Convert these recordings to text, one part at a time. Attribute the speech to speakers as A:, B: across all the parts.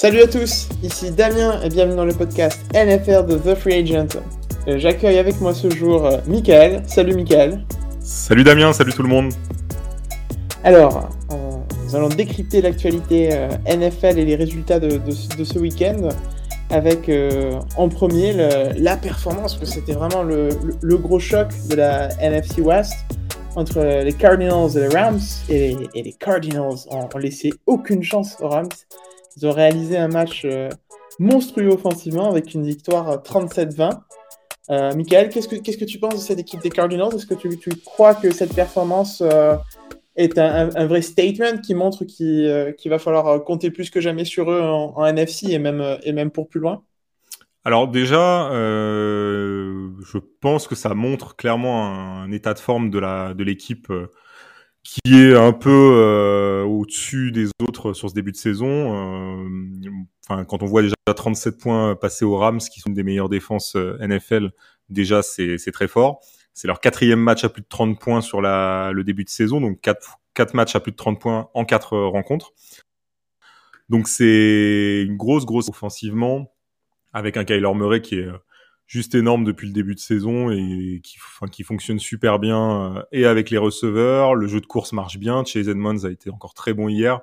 A: Salut à tous, ici Damien et bienvenue dans le podcast NFR de The Free Agent. Euh, J'accueille avec moi ce jour euh, Michael. Salut Michael.
B: Salut Damien, salut tout le monde.
A: Alors, euh, nous allons décrypter l'actualité euh, NFL et les résultats de, de- de ce week-end avec euh, en premier le- la performance, parce que c'était vraiment le, le- le gros choc de la NFC West entre les Cardinals et les Rams. Et, et les Cardinals ont, ont laissé aucune chance aux Rams. Ils ont réalisé un match euh, monstrueux offensivement avec une victoire euh, 37-20. Euh, Michael, qu'est-ce que que tu penses de cette équipe des Cardinals? Est-ce que tu, tu crois que cette performance euh, est un, un- un vrai statement qui montre qu'il euh, qu'il va falloir euh, compter plus que jamais sur eux en, NFC et même, euh, et même pour plus loin?
B: Alors déjà, euh, je pense que ça montre clairement un, état de forme de la de l'équipe euh, qui est un peu euh, au-dessus des autres sur ce début de saison. Euh, Enfin, quand on voit déjà 37 points passés aux Rams, qui sont une des meilleures défenses euh, NFL, déjà c'est très fort. C'est leur quatrième match à plus de 30 points sur la, le début de saison, donc quatre, quatre matchs à plus de 30 points en quatre euh, rencontres. Donc c'est une grosse, grosse offensivement, avec un Kyler Murray qui est juste énorme depuis le début de saison et qui, fonctionne super bien euh, et avec les receveurs. Le jeu de course marche bien. Chase Edmonds a été encore très bon hier.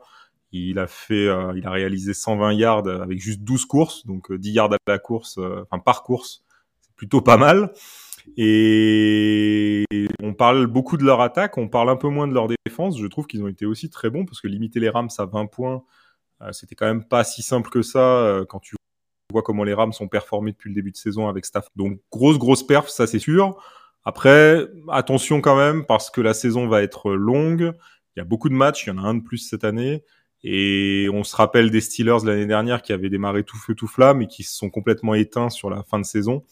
B: Il a fait, euh, il a réalisé 120 yards avec juste 12 courses, donc euh, 10 yards à la course, euh, enfin par course, c'est plutôt pas mal. Et on parle beaucoup de leur attaque, on parle un peu moins de leur défense. Je trouve qu'ils ont été aussi très bons parce que limiter les Rams à 20 points, euh, c'était quand même pas si simple que ça euh, quand tu vois comment les Rams ont performé depuis le début de saison avec staff. Donc grosse grosse perf, ça c'est sûr. Après, attention quand même parce que la saison va être longue. Il y a beaucoup de matchs, il y en a un de plus cette année. Et on se rappelle des Steelers l'année dernière qui avaient démarré tout feu tout flamme et qui se sont complètement éteints sur la fin de saison.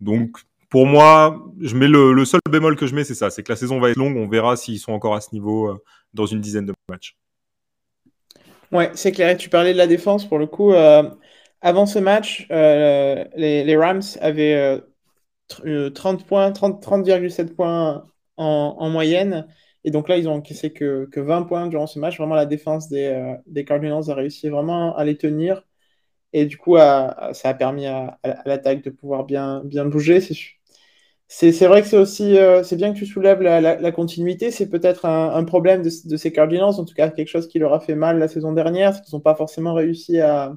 B: Donc pour moi, je mets le, le seul bémol que je mets, c'est ça, c'est que la saison va être longue. On verra s'ils sont encore à ce niveau euh, dans une dizaine de matchs.
A: Ouais, c'est clair. Tu parlais de la défense pour le coup. euh, avant ce match, euh, les, Rams avaient euh, tr- euh, 30 points, 30 30,7 points en, en moyenne. Et donc là, ils ont encaissé que, que 20 points durant ce match. Vraiment, la défense des, euh, des Cardinals a réussi vraiment à les tenir. Et du coup, ça a permis à, l'attaque de pouvoir bien, bien bouger. C'est vrai que c'est aussi c'est bien que tu soulèves la, continuité. C'est peut-être un, un problème de, de ces Cardinals, en tout cas quelque chose qui leur a fait mal la saison dernière, c'est qu'ils n'ont pas forcément réussi à,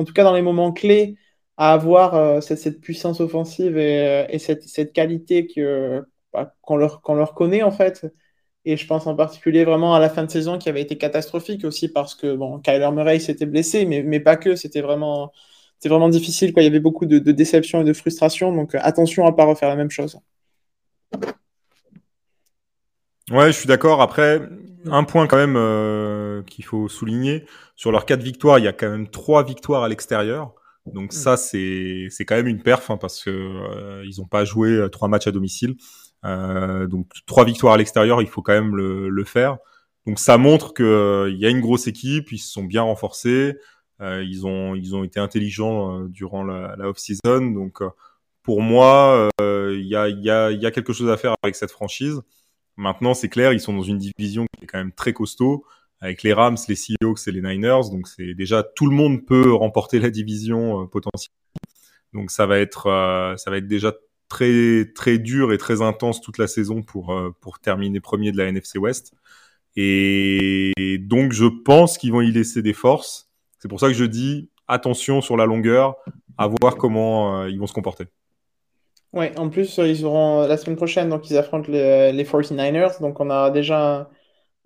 A: en tout cas dans les moments clés, à avoir euh, cette, puissance offensive et, euh, et cette, qualité que, bah, qu'on leur, connaît en fait. Et je pense en particulier vraiment à la fin de saison qui avait été catastrophique aussi parce que bon, Kyler Murray s'était blessé, mais, mais pas que, c'était vraiment, vraiment difficile. Quoi. Il y avait beaucoup de, de déception et de frustration, donc euh, attention à ne pas refaire la même chose.
B: Ouais, je suis d'accord. Après, un point quand même euh, qu'il faut souligner sur leurs quatre victoires, il y a quand même trois victoires à l'extérieur. Donc ça, c'est c'est quand même une perf hein, parce que euh, ils ont pas joué euh, trois matchs à domicile. Euh, donc trois victoires à l'extérieur, il faut quand même le, le faire. Donc ça montre que euh, il y a une grosse équipe, ils se sont bien renforcés, euh, ils ont ils ont été intelligents euh, durant la, la off-season. Donc euh, pour moi, euh, il y a il y a il y a quelque chose à faire avec cette franchise. Maintenant, c'est clair, ils sont dans une division qui est quand même très costaud, avec les Rams, les Seahawks et les Niners. Donc, c'est déjà tout le monde peut remporter la division euh, potentiellement. Donc, ça va être, euh, ça va être déjà très très dur et très intense toute la saison pour euh, pour terminer premier de la NFC West. Et donc, je pense qu'ils vont y laisser des forces. C'est pour ça que je dis attention sur la longueur, à voir comment euh, ils vont se comporter.
A: Ouais, en plus, euh, ils auront euh, la semaine prochaine, donc ils affrontent les, les 49ers. Donc on aura déjà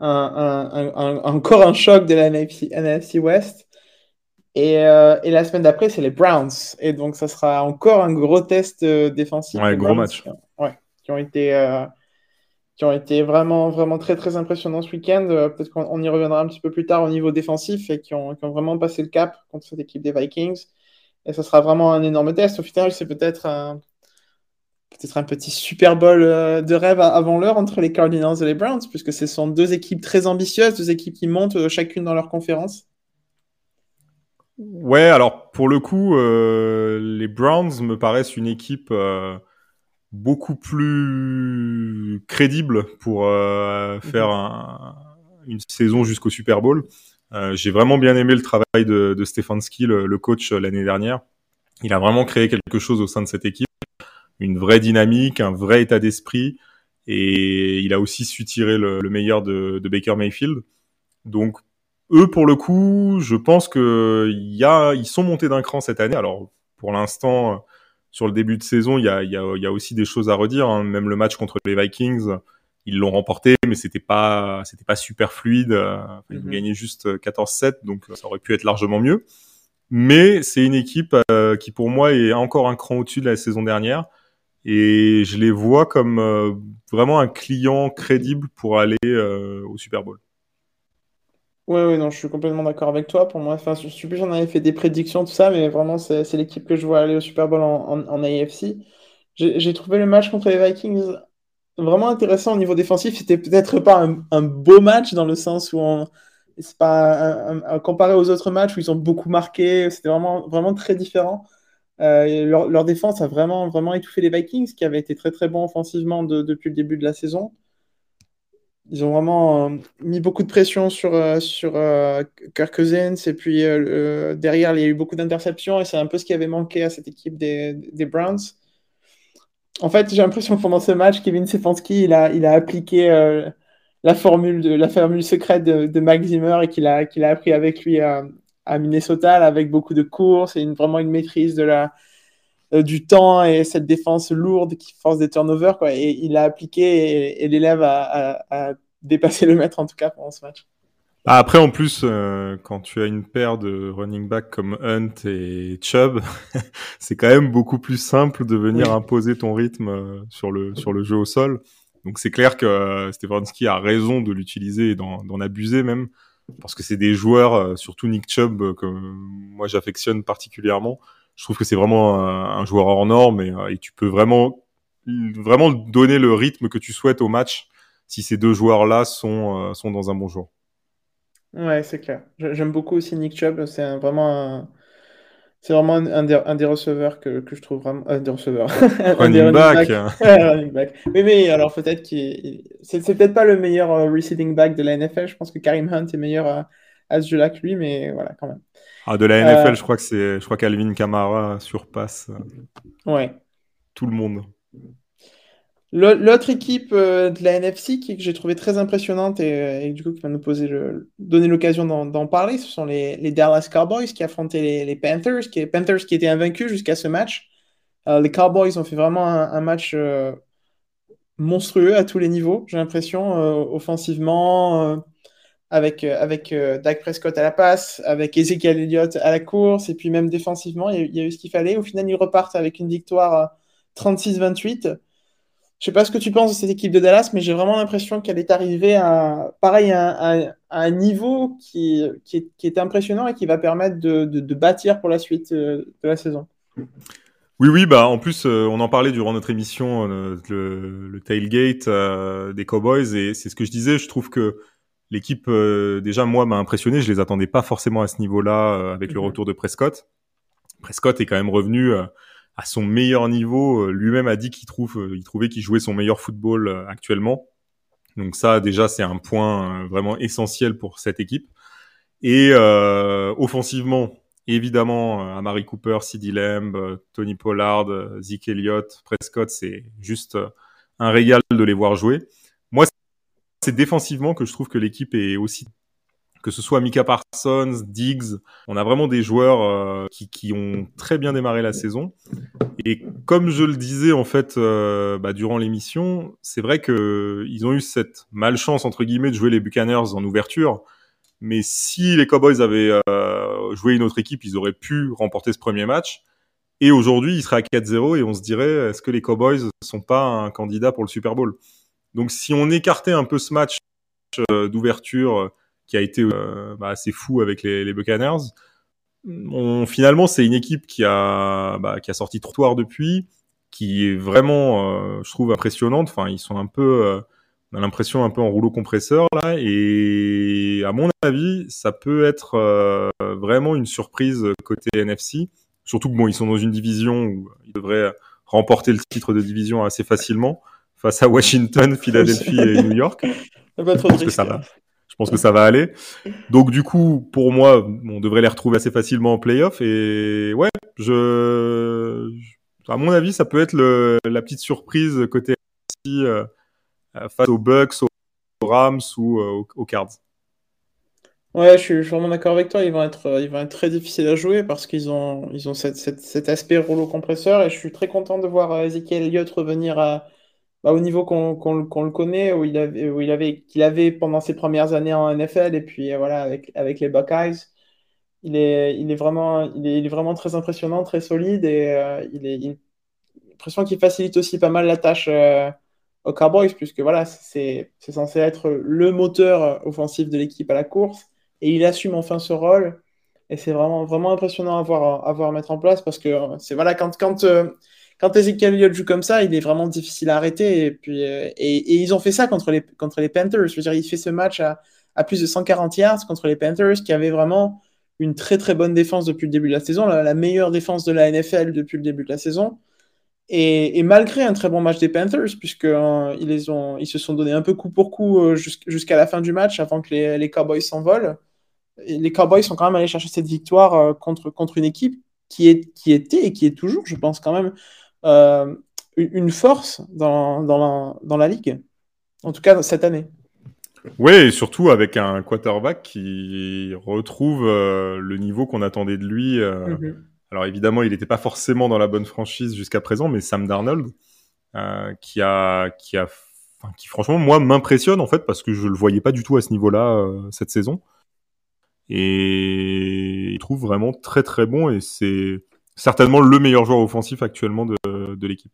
A: un, un- un- un- encore un choc de la NFC, NFC West. Et, euh, et la semaine d'après, c'est les Browns. Et donc ça sera encore un gros test euh, défensif.
B: Ouais, gros
A: Browns
B: match.
A: Qui ont, ouais, qui ont été, euh, qui ont été vraiment, vraiment très, très impressionnants ce week-end. Euh, peut-être qu'on on y reviendra un petit peu plus tard au niveau défensif et qui ont, qui ont vraiment passé le cap contre cette équipe des Vikings. Et ça sera vraiment un énorme test. Au final, c'est peut-être un peut-être un petit Super Bowl euh, de rêve avant l'heure entre les Cardinals et les Browns, puisque ce sont deux équipes très ambitieuses, deux équipes qui montent euh, chacune dans leur conférence.
B: Ouais, alors pour le coup, euh, les Browns me paraissent une équipe euh, beaucoup plus crédible pour euh, faire un- une saison jusqu'au Super Bowl. J'ai vraiment bien aimé le travail de, de Stefanski, le, le coach l'année dernière. Il a vraiment créé quelque chose au sein de cette équipe, une vraie dynamique, un vrai état d'esprit, et il a aussi su tirer le, le meilleur de, de Baker Mayfield. Donc eux, pour le coup, je pense que y a, ils sont montés d'un cran cette année. Alors, pour l'instant, sur le début de saison, il y a, y, a, y a, aussi des choses à redire. Hein. Même le match contre les Vikings, ils l'ont remporté, mais c'était pas, c'était pas super fluide. Ils ont mhm. gagné juste 14-7, donc ça aurait pu être largement mieux. Mais c'est une équipe euh, qui, pour moi, est encore un cran au-dessus de la saison dernière. Et je les vois comme euh, vraiment un client crédible pour aller euh, au Super Bowl.
A: Oui, oui, non, je suis complètement d'accord avec toi. Pour moi, enfin, je suis plus, j'en avais fait des prédictions, tout ça, mais vraiment, c'est l'équipe que je vois aller au Super Bowl en, AFC. J'ai trouvé le match contre les Vikings vraiment intéressant au niveau défensif. C'était peut-être pas un, beau match dans le sens où c'est pas comparé aux autres matchs où ils ont beaucoup marqué. C'était vraiment, vraiment très différent. Euh, leur, défense a vraiment, vraiment étouffé les Vikings, qui avaient été très très bons offensivement depuis le début de la saison ils ont vraiment euh, mis beaucoup de pression sur, euh, sur Kirk Cousins. Et puis derrière, il y a eu beaucoup d'interceptions. Et c'est un peu ce qui avait manqué à cette équipe des, Browns. En fait, j'ai l'impression que pendant ce match, Kevin Stefanski, il a, il a appliqué la, formule de, la formule secrète de, de Max Zimmer et qu'il a, qu'il a appris avec lui à Minnesota avec beaucoup de courses et une, vraiment une maîtrise de la, euh, du temps et cette défense lourde qui force des turnovers. Quoi. Et il a appliqué et, l'élève a, dépassé le maître en tout cas pendant ce match.
B: Bah, après, en plus, euh, quand tu as une paire de running backs comme Hunt et Chubb, c'est quand même beaucoup plus simple de venir imposer ton rythme euh, sur le, sur le jeu au sol. Donc c'est clair que Stefanski a raison de l'utiliser et d'en abuser même, parce que c'est des joueurs, surtout Nick Chubb, que moi j'affectionne particulièrement, je trouve que c'est vraiment un, joueur hors norme et, et, tu peux vraiment vraiment donner le rythme que tu souhaites au match si ces deux joueurs-là sont, euh, sont dans un bon jour.
A: Ouais, c'est clair. J'aime beaucoup aussi Nick Chubb. C'est vraiment un... C'est vraiment un, des, un, des, receveurs que, que, je trouve vraiment. Un des receveurs.
B: un des back.
A: running back. Oui, mais alors peut-être qu'il. C'est peut-être pas le meilleur euh, receiving back de la NFL. Je pense que Karim Hunt est meilleur à, à ce jeu-là que lui, mais voilà, quand même.
B: Ah, de la NFL, euh, je crois que c'est, je crois qu'Alvin Kamara surpasse
A: euh, ouais.
B: tout le monde.
A: L'autre équipe euh, de la NFC que j'ai trouvé très impressionnante et, du coup qui va nous poser donner l'occasion d'en parler, ce sont les, Dallas Cowboys qui affrontaient les, Panthers, qui, Panthers qui étaient invaincus jusqu'à ce match. les Cowboys ont fait vraiment un, match monstrueux à tous les niveaux, j'ai l'impression, offensivement, avec, euh, avec euh, Dak Prescott à la passe, avec Ezekiel Elliott à la course, et puis même défensivement, il y a, eu ce qu'il fallait. Au final, ils repartent avec une victoire 36-28. Euh, Je sais pas ce que tu penses de cette équipe de Dallas, mais j'ai vraiment l'impression qu'elle est arrivée à, pareil, à, un niveau qui, qui, est, impressionnant et qui va permettre de, de, bâtir pour la suite de la saison.
B: Oui, oui, bah en plus, on en parlait durant notre émission, le, le, tailgate des Cowboys, et c'est ce que je disais. Je trouve que L'équipe, euh, déjà, moi, m'a impressionné. Je les attendais pas forcément à ce niveau-là euh, avec le mhm. retour de Prescott. Prescott est quand même revenu euh, à son meilleur niveau. Lui-même a dit qu'il trouve, il trouvait qu'il jouait son meilleur football actuellement. Donc ça, déjà, c'est un point vraiment essentiel pour cette équipe. Et offensivement, évidemment, Amari Cooper, CeeDee Lamb, Tony Pollard, Zeke Elliott, Prescott, c'est juste un régal de les voir jouer c'est défensivement que je trouve que l'équipe est aussi que ce soit Mika Parsons, Diggs, on a vraiment des joueurs euh, qui, ont très bien démarré la saison. Et comme je le disais en fait euh, bah, durant l'émission, c'est vrai que ils ont eu cette malchance entre guillemets de jouer les Buccaneers en ouverture. Mais si les Cowboys avaient euh, joué une autre équipe, ils auraient pu remporter ce premier match. Et aujourd'hui, ils seraient à 4-0 et on se dirait, est-ce que les Cowboys sont pas un candidat pour le Super Bowl? Donc si on écartait un peu ce match d'ouverture qui a été euh, bah, assez fou avec les, les Buccaneers, on, finalement c'est une équipe qui a bah, qui a sorti trottoir depuis, qui est vraiment, je trouve impressionnante. Enfin ils sont un peu on a l'impression un peu en rouleau compresseur là et à mon avis ça peut être vraiment une surprise côté NFC surtout que bon ils sont dans une division où ils devraient remporter le titre de division assez facilement face à Washington, Philadelphie et New York.
A: je pense que
B: ça va. Je pense que ça va aller. Donc du coup, pour moi, on devrait les retrouver assez facilement en playoff. Et ouais, je, à mon avis, ça peut être le, la petite surprise côté euh, face aux Bucks, aux Rams ou euh, aux Cards.
A: Ouais, je suis, vraiment d'accord avec toi. Ils vont être, ils vont être très difficiles à jouer parce qu'ils ont, ils ont cette, cet aspect rouleau compresseur. Et je suis très content de voir euh, Ezekiel Elliott revenir à, bah, au niveau qu'on le connaît, où il avait, qu'il avait pendant ses premières années en NFL. Et puis euh, voilà, avec, les Buckeyes, il est, vraiment, il est, vraiment très impressionnant, très solide. Et euh, il est, l'impression qu'il facilite aussi pas mal la tâche aux Cowboys, puisque voilà, c'est censé être le moteur offensif de l'équipe à la course et il assume enfin ce rôle. Et c'est vraiment, vraiment impressionnant à voir, à voir mettre en place parce que euh, c'est voilà, quand, quand, euh, quand Ezekiel Elliott joue comme ça, il est vraiment difficile à arrêter. Et, puis, euh, et, ils ont fait ça contre les, contre les Panthers. Je veux dire, il fait ce match à, à, plus de 140 yards contre les Panthers qui avaient vraiment une très très bonne défense depuis le début de la saison, la, meilleure défense de la NFL depuis le début de la saison. Et, malgré un très bon match des Panthers, puisqu'ils ils, ont, ils se sont donné un peu coup pour coup jusqu'à la fin du match avant que les, les Cowboys s'envolent les Cowboys sont quand même allés chercher cette victoire euh, contre, contre une équipe qui, est, qui était et qui est toujours, je pense, quand même euh, une force dans, dans, la, dans la ligue. En tout cas, cette année.
B: Oui, et surtout avec un quarterback qui retrouve euh, le niveau qu'on attendait de lui. Mm-hmm. Alors évidemment, il n'était pas forcément dans la bonne franchise jusqu'à présent, mais Sam Darnold, qui a, qui a, qui franchement moi m'impressionne en fait parce que je le voyais pas du tout à ce niveau-là cette saison et il trouve vraiment très très bon et c'est certainement le meilleur joueur offensif actuellement de, de l'équipe.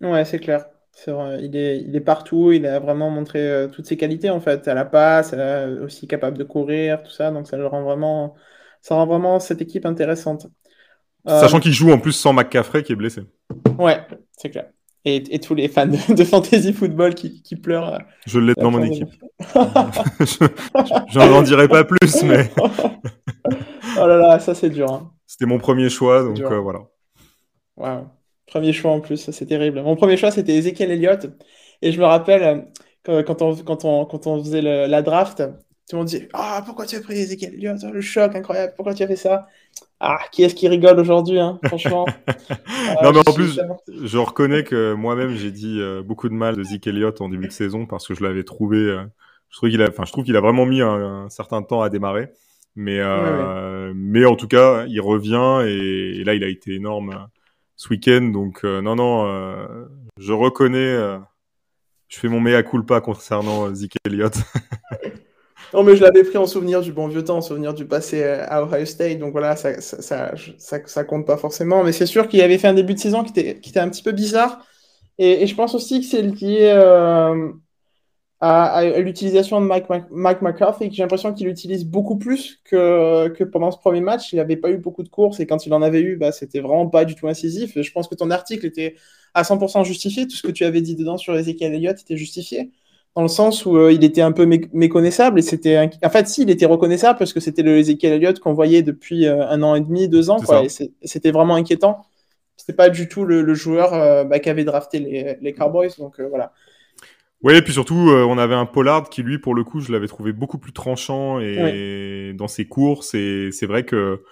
A: Ouais, c'est clair. Vrai. Il, est, il est partout, il a vraiment montré euh, toutes ses qualités en fait, à la passe, aussi capable de courir, tout ça, donc ça le rend vraiment, ça rend vraiment cette équipe intéressante.
B: Sachant euh, qu'il joue en plus sans McCaffrey qui est blessé.
A: Ouais, c'est clair et, tous les fans de, fantasy football qui, pleurent. Euh,
B: je l'ai dans mon équipe. J'en dirai pas plus, mais.
A: oh là là, ça c'est dur. Hein.
B: C'était mon premier choix, donc voilà.
A: Wow. Premier choix en plus, c'est terrible. Mon premier choix c'était Ezekiel Elliott. Et je me rappelle, euh, quand on, quand on, quand on faisait la draft, tout le monde dit Ah, pourquoi tu as pris Ezekiel Elliott Le choc incroyable, pourquoi tu as fait ça? Ah, qui est-ce qui rigole aujourd'hui, hein, franchement
B: Non, mais en plus, je reconnais que moi-même, j'ai dit euh, beaucoup de mal de Zeke Elliott en début de saison parce que je l'avais trouvé. Euh, je, trouve qu'il a, je trouve qu'il a vraiment mis un, certain temps à démarrer. Mais, euh, mais en tout cas, il revient et, là, il a été énorme ce week-end. Donc, non, non, je reconnais. je fais mon mea culpa concernant Zeke Elliott.
A: Non, mais je l'avais pris en souvenir du bon vieux temps, en souvenir du passé euh, à Ohio State. Donc voilà, ça, ça, ça, ça compte pas forcément. Mais c'est sûr qu'il avait fait un début de saison qui était, qui était un petit peu bizarre. Et, et je pense aussi que c'est lié euh, à, à l'utilisation de Mike, Mike McCarthy. J'ai l'impression qu'il l'utilise beaucoup plus que, que pendant ce premier match. Il n'avait pas eu beaucoup de courses. Et quand il en avait eu, bah, c'était vraiment pas du tout incisif. Je pense que ton article était à 100% justifié. Tout ce que tu avais dit dedans sur Ezekiel Elliott était justifié dans le sens où euh, il était un peu méconnaissable et c'était en fait si il était reconnaissable parce que c'était le Ezekiel Elliott qu'on voyait depuis euh, un an et demi deux ans c'était vraiment inquiétant c'était pas du tout le, joueur euh, bah, qu'avaient drafté les, les, Cowboys donc voilà
B: oui, et puis surtout, on avait un Pollard qui, lui, pour le coup, je l'avais trouvé beaucoup plus tranchant et dans ses courses. Et c'est vrai que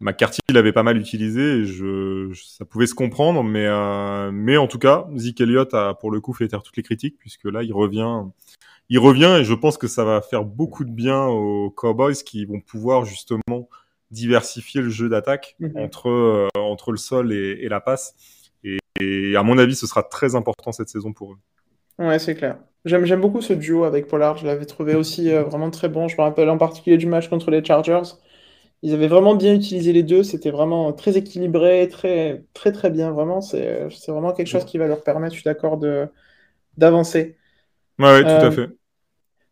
B: McCarthy l'avait pas mal utilisé et je, ça pouvait se comprendre, mais euh, mais en tout cas, Zeke Elliott a pour le coup fait taire toutes les critiques puisque là il revient, il revient et je pense que ça va faire beaucoup de bien aux Cowboys qui vont pouvoir justement diversifier le jeu d'attaque mhm. entre euh, entre le sol et, et la passe et, et, à mon avis ce sera très important cette saison pour eux.
A: Ouais, c'est clair. J'aime j'aime beaucoup ce duo avec Pollard. Je l'avais trouvé aussi euh, vraiment très bon. Je me rappelle en particulier du match contre les Chargers ils avaient vraiment bien utilisé les deux. C'était vraiment très équilibré, très, très, très bien. Vraiment, c'est vraiment quelque chose qui va leur permettre, je suis d'accord, d'avancer.
B: Ouais, tout à euh, fait.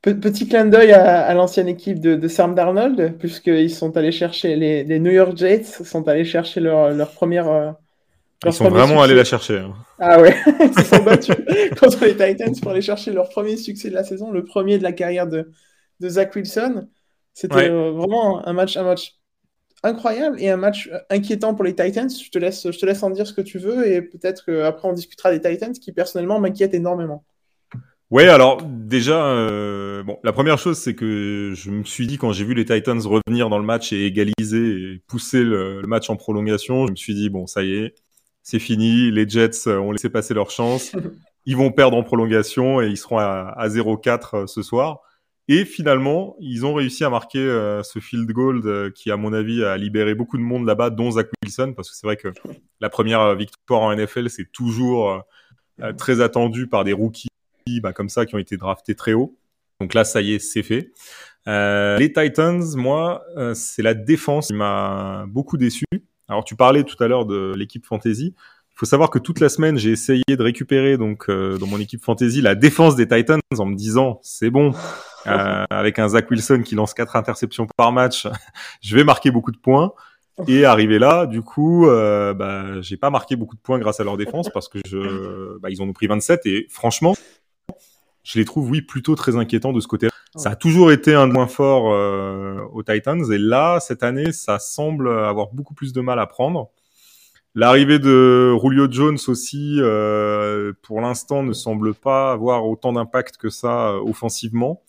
A: Petit clin d'œil à, l'ancienne équipe de, Sam Darnold, puisqu'ils sont allés chercher, les, New York Jets sont allés chercher leur, leur première. Euh,
B: ils sont vraiment allés la chercher. Hein.
A: Ah ouais, ils se sont battus contre les Titans pour aller chercher leur premier succès de la saison, le premier de la carrière de, de Zach Wilson. C'était euh, vraiment un match, un match incroyable et un match euh, inquiétant pour les Titans. Je te laisse, je te laisse en dire ce que tu veux et peut-être qu'après on discutera des Titans qui personnellement m'inquiètent énormément.
B: Ouais, alors déjà, euh, bon, la première chose, c'est que je me suis dit quand j'ai vu les Titans revenir dans le match et égaliser et pousser le, match en prolongation, je me suis dit bon, ça y est, c'est fini, les Jets ont laissé passer leur chance, ils vont perdre en prolongation et ils seront à, à 0-4 euh, ce soir. Et finalement, ils ont réussi à marquer euh, ce field goal euh, qui, à mon avis, a libéré beaucoup de monde là-bas, dont Zach Wilson, parce que c'est vrai que la première victoire en NFL, c'est toujours très attendu par des rookies bah, comme ça qui ont été draftés très haut. Donc là, ça y est, c'est fait. Euh, les Titans, moi, euh, c'est la défense qui m'a beaucoup déçu. Alors, tu parlais tout à l'heure de l'équipe fantasy. Il faut savoir que toute la semaine, j'ai essayé de récupérer donc euh, dans mon équipe fantasy la défense des Titans en me disant c'est bon, euh, avec un Zach Wilson qui lance quatre interceptions par match, je vais marquer beaucoup de points. Et arrivé là, du coup, euh, bah, j'ai pas marqué beaucoup de points grâce à leur défense parce que je, bah, ils en ont pris 27 et franchement, je les trouve, oui, plutôt très inquiétants de ce côté-là. Ça a toujours été un moins fort euh, aux Titans, et là, cette année, ça semble avoir beaucoup plus de mal à prendre. L'arrivée de Julio Jones aussi, euh, pour l'instant, ne semble pas avoir autant d'impact que ça euh, offensivement.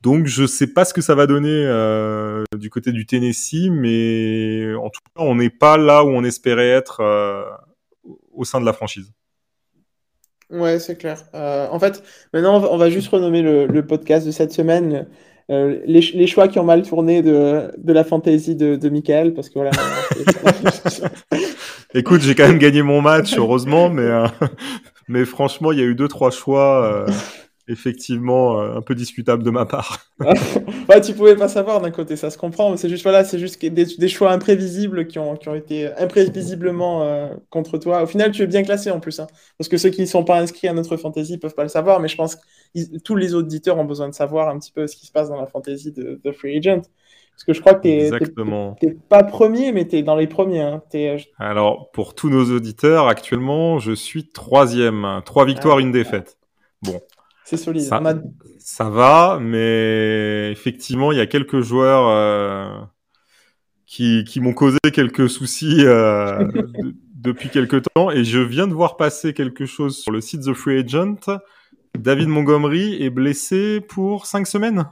B: Donc, je sais pas ce que ça va donner euh, du côté du Tennessee, mais en tout cas, on n'est pas là où on espérait être euh, au sein de la franchise.
A: Ouais, c'est clair. Euh, en fait, maintenant, on va, juste renommer le, podcast de cette semaine euh, les, choix qui ont mal tourné de, la fantaisie de, de Michael, parce que voilà.
B: Écoute, j'ai quand même gagné mon match, heureusement, mais, euh, mais franchement, il y a eu deux, trois choix effectivement euh, un peu discutable de ma part.
A: ouais, tu pouvais pas savoir d'un côté, ça se comprend, mais c'est juste voilà, c'est juste des, des, choix imprévisibles qui ont, qui ont été imprévisiblement euh, contre toi. Au final, tu es bien classé en plus, hein, parce que ceux qui ne sont pas inscrits à notre fantasy peuvent pas le savoir, mais je pense que tous les auditeurs ont besoin de savoir un petit peu ce qui se passe dans la fantasy de, de Free Agent. Parce que je crois que tu n'es pas premier, mais tu es dans les premiers. Hein. Es... Euh,
B: Alors, pour tous nos auditeurs, actuellement, je suis troisième. Trois victoires, ah. une défaite. Bon,
A: c'est solide.
B: Ça, va, mais effectivement, il y a quelques joueurs euh, qui, qui m'ont causé quelques soucis euh, depuis quelques temps. Et je viens de voir passer quelque chose sur le site The Free Agent. David Montgomery est blessé pour cinq semaines.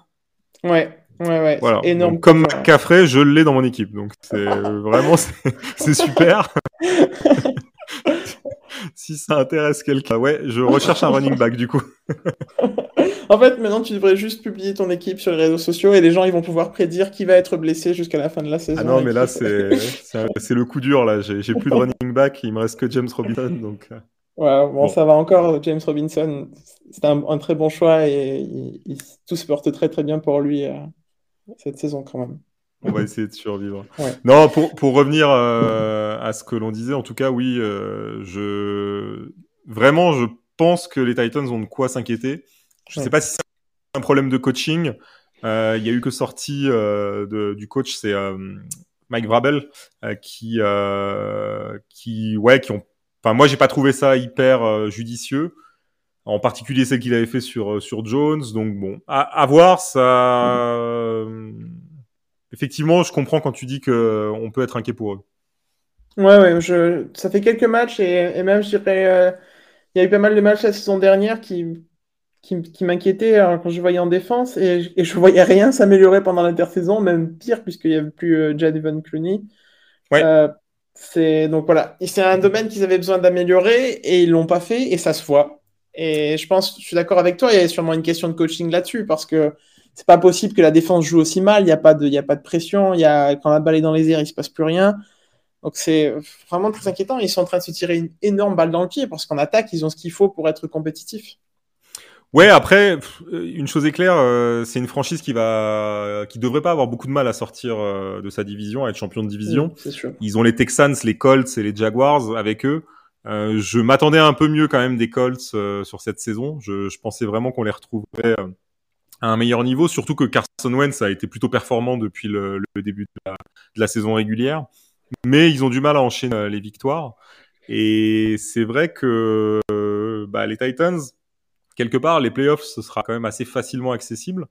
A: Ouais. Ouais, ouais,
B: voilà. Énorme. comme Cafré, je l'ai dans mon équipe. Donc, c'est vraiment, c'est super. si ça intéresse quelqu'un. Ouais, je recherche un running back du coup.
A: en fait, maintenant, tu devrais juste publier ton équipe sur les réseaux sociaux et les gens ils vont pouvoir prédire qui va être blessé jusqu'à la fin de la saison.
B: Ah non, mais là, c'est le coup dur. là. J'ai plus de running back, il me reste que James Robinson. Donc... Euh.
A: Ouais, bon, ça va encore. James Robinson, c'est un, très bon choix et tout se porte très très bien pour lui euh, cette saison quand même.
B: On va essayer de survivre. Non, pour, pour revenir euh, à ce que l'on disait, en tout cas, oui, euh, je vraiment, je pense que les Titans ont de quoi s'inquiéter. Je ne sais pas si c'est un problème de coaching. Euh, il y a eu que sortie de, du coach, c'est Mike Vrabel, qui, qui, ouais, qui ont. Enfin, moi, j'ai pas trouvé ça hyper judicieux en particulier celle qu'il avait fait sur sur Jones. Donc bon, à, à voir, ça, effectivement, je comprends quand tu dis qu'on euh, peut être inquiet pour eux.
A: Ouais, ouais, je... ça fait quelques matchs et, même, je dirais, euh, il y a eu pas mal de matchs la saison dernière qui, qui, m'inquiétaient hein, quand je voyais en défense et, et je voyais rien s'améliorer pendant l'intersaison, même pire puisqu'il n'y avait plus euh, Jadivan Clooney. Ouais. c'est donc voilà, c'est un domaine qu'ils avaient besoin d'améliorer et ils l'ont pas fait et ça se voit. Et je pense, je suis d'accord avec toi, il y a sûrement une question de coaching là-dessus parce que c'est pas possible que la défense joue aussi mal. Il n'y a pas de, il a pas de pression. Il y a quand la balle est dans les airs, il se passe plus rien. Donc c'est vraiment très inquiétant. Ils sont en train de se tirer une énorme balle dans le pied parce qu'en attaque, ils ont ce qu'il faut pour être compétitifs.
B: Ouais, après, une chose est claire, euh, c'est une franchise qui va, qui devrait pas avoir beaucoup de mal à sortir euh, de sa division, à être champion de division.
A: sûr.
B: Ils ont les Texans, les Colts et les Jaguars avec eux. Euh, je m'attendais un peu mieux quand même des Colts sur cette saison. Je, je pensais vraiment qu'on les retrouverait à un meilleur niveau, surtout que Carson Wentz a été plutôt performant depuis le, début de la, saison régulière. Mais ils ont du mal à enchaîner euh, les victoires. Et c'est vrai que euh, bah, les Titans, quelque part, les playoffs, ce sera quand même assez facilement accessible.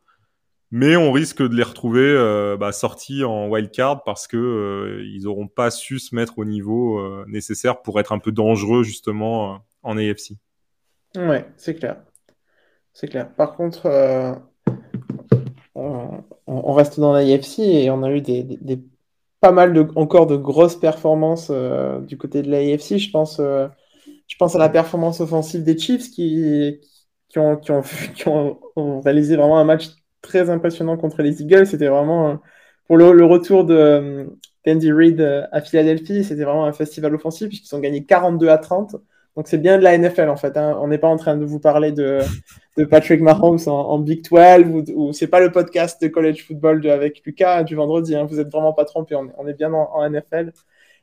B: Mais on risque de les retrouver euh, bah, sortis en wildcard parce que euh, ils n'auront pas su se mettre au niveau nécessaire pour être un peu dangereux justement en AFC.
A: Ouais, c'est clair. C'est clair. Par contre, euh, on, reste dans l'AFC et on a eu des, pas mal de, encore de grosses performances euh, du côté de l'AFC. Je pense, euh, je pense à la performance offensive des Chiefs qui, ont, réalisé vraiment un match très impressionnant contre les Eagles. C'était vraiment pour le, le retour de d'Andy Reid à Philadelphie, c'était vraiment un festival offensif puisqu'ils ont gagné 42 à 30. Donc c'est bien de la NFL en fait. Hein. On n'est pas en train de vous parler de, de Patrick Mahomes en, Big 12 ou, ou c'est pas le podcast de college football de, avec Lucas du vendredi. Hein. Vous êtes vraiment pas trompé. On, on, est bien en, NFL.